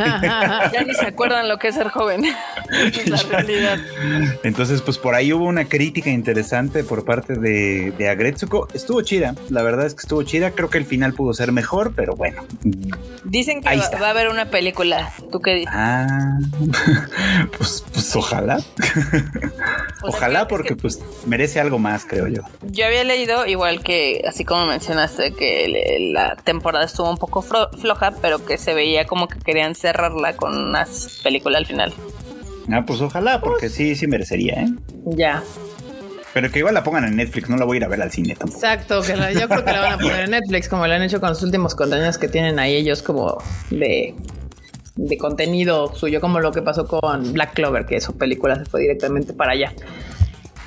Ya ni se acuerdan lo que es ser joven. es la realidad. Entonces, pues por ahí hubo una crítica interesante por parte de, de Agretsuko. Estuvo chida, la verdad es que estuvo chida. Creo que el final pudo ser mejor, pero bueno. Dicen que Ahí va, está. va a haber una película. ¿Tú qué dices? Ah, pues, pues ojalá. O sea, Ojalá que- porque pues merece algo más, creo yo. Yo había leído, igual que, así como mencionaste, que le- la temporada estuvo un poco fro- floja, pero que se veía como que querían cerrarla con una película al final. Ah, pues ojalá, porque sí, sí merecería, ¿eh? ya, Pero que igual la pongan en Netflix, no la voy a ir a ver al cine tampoco. exacto, que la- yo creo que la van a poner en Netflix, como lo han hecho con los últimos contenidos que tienen ahí ellos como de de contenido suyo, como lo que pasó con Black Clover, que su película se fue directamente para allá.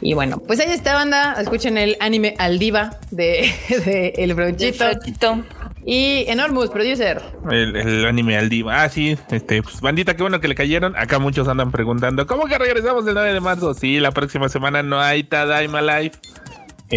Y bueno, pues ahí está banda, escuchen el anime Aldiva de, de El Brochito. Chito. Y Enormous, producer. El, el anime al diva. Ah, sí, este, pues, bandita, qué bueno que le cayeron. Acá muchos andan preguntando, ¿cómo que regresamos el 9 de marzo? Sí, la próxima semana no hay Tadaima Live.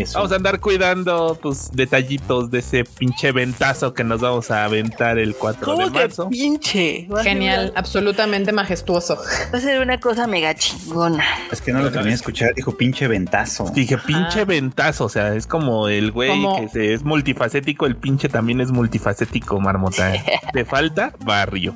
Eso. Vamos a andar cuidando tus detallitos de ese pinche ventazo que nos vamos a aventar el 4 de ¿Cómo que marzo. pinche? Genial, absolutamente majestuoso. Va a ser una cosa mega chingona. Es que no lo terminé de escuchar, dijo pinche ventazo. Dije, pinche Ah. ventazo, o sea, es como el güey Como- que se- es multifacético, el pinche también es multifacético, marmota. Te falta barrio.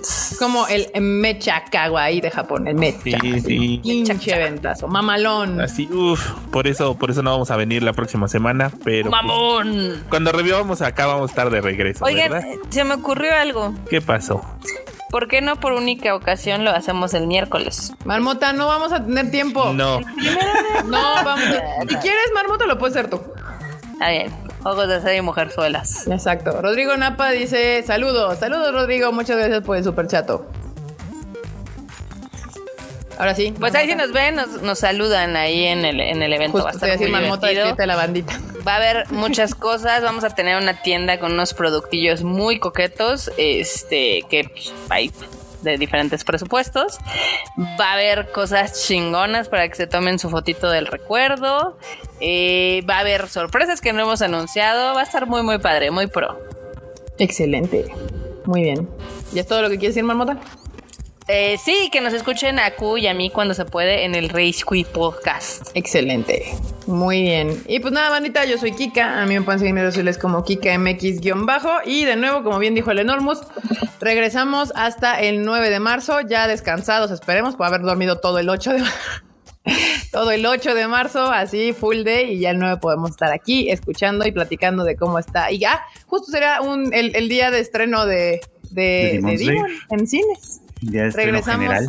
Es como el mecha kawaii de Japón, el mecha. Sí, sí. Pinche ventazo, mamalón. Así, uff, por eso, por eso no vamos a venir la próxima semana, pero pues, ¡Mamón! cuando revivamos acá vamos a estar de regreso, Oigan, ¿verdad? se me ocurrió algo. ¿Qué pasó? ¿Por qué no por única ocasión lo hacemos el miércoles? Marmota, no vamos a tener tiempo. No, No, vamos a... Si quieres, Marmota, lo puedes hacer tú. Está bien. Ojos de ser y mujerzuelas. Exacto. Rodrigo Napa dice: Saludos, saludos, Rodrigo. Muchas gracias por el super chato. Ahora sí. Pues ahí si nos ven, nos, nos saludan ahí en el, en el evento. Justo Va a estar muy Marmota, de la bandita. Va a haber muchas cosas. Vamos a tener una tienda con unos productillos muy coquetos. Este, que pues, hay de diferentes presupuestos. Va a haber cosas chingonas para que se tomen su fotito del recuerdo. Eh, va a haber sorpresas que no hemos anunciado. Va a estar muy, muy padre, muy pro. Excelente. Muy bien. ¿Y es todo lo que quieres decir, Marmota? Eh, sí, que nos escuchen a Q y a mí cuando se puede en el Race Quiz Podcast. Excelente. Muy bien. Y pues nada, bandita, yo soy Kika. A mí me pueden seguir en mis redes sociales como KikaMX-bajo. Y de nuevo, como bien dijo el Enormous, regresamos hasta el 9 de marzo, ya descansados, esperemos, por haber dormido todo el 8 de todo el 8 de marzo, así full day, y ya el 9 podemos estar aquí escuchando y platicando de cómo está. Y ya, justo será un, el, el día de estreno de, de, De Demon de Slayer. Demon en cines. Ya Regresamos general.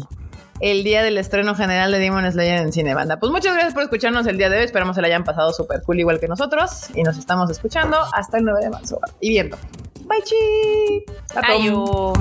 el día del estreno general de Demon Slayer en Cine Banda. Pues muchas gracias por escucharnos el día de hoy. Esperamos que le hayan pasado súper cool igual que nosotros. Y nos estamos escuchando hasta el 9 de marzo y viendo. Bye, chi. Ayo.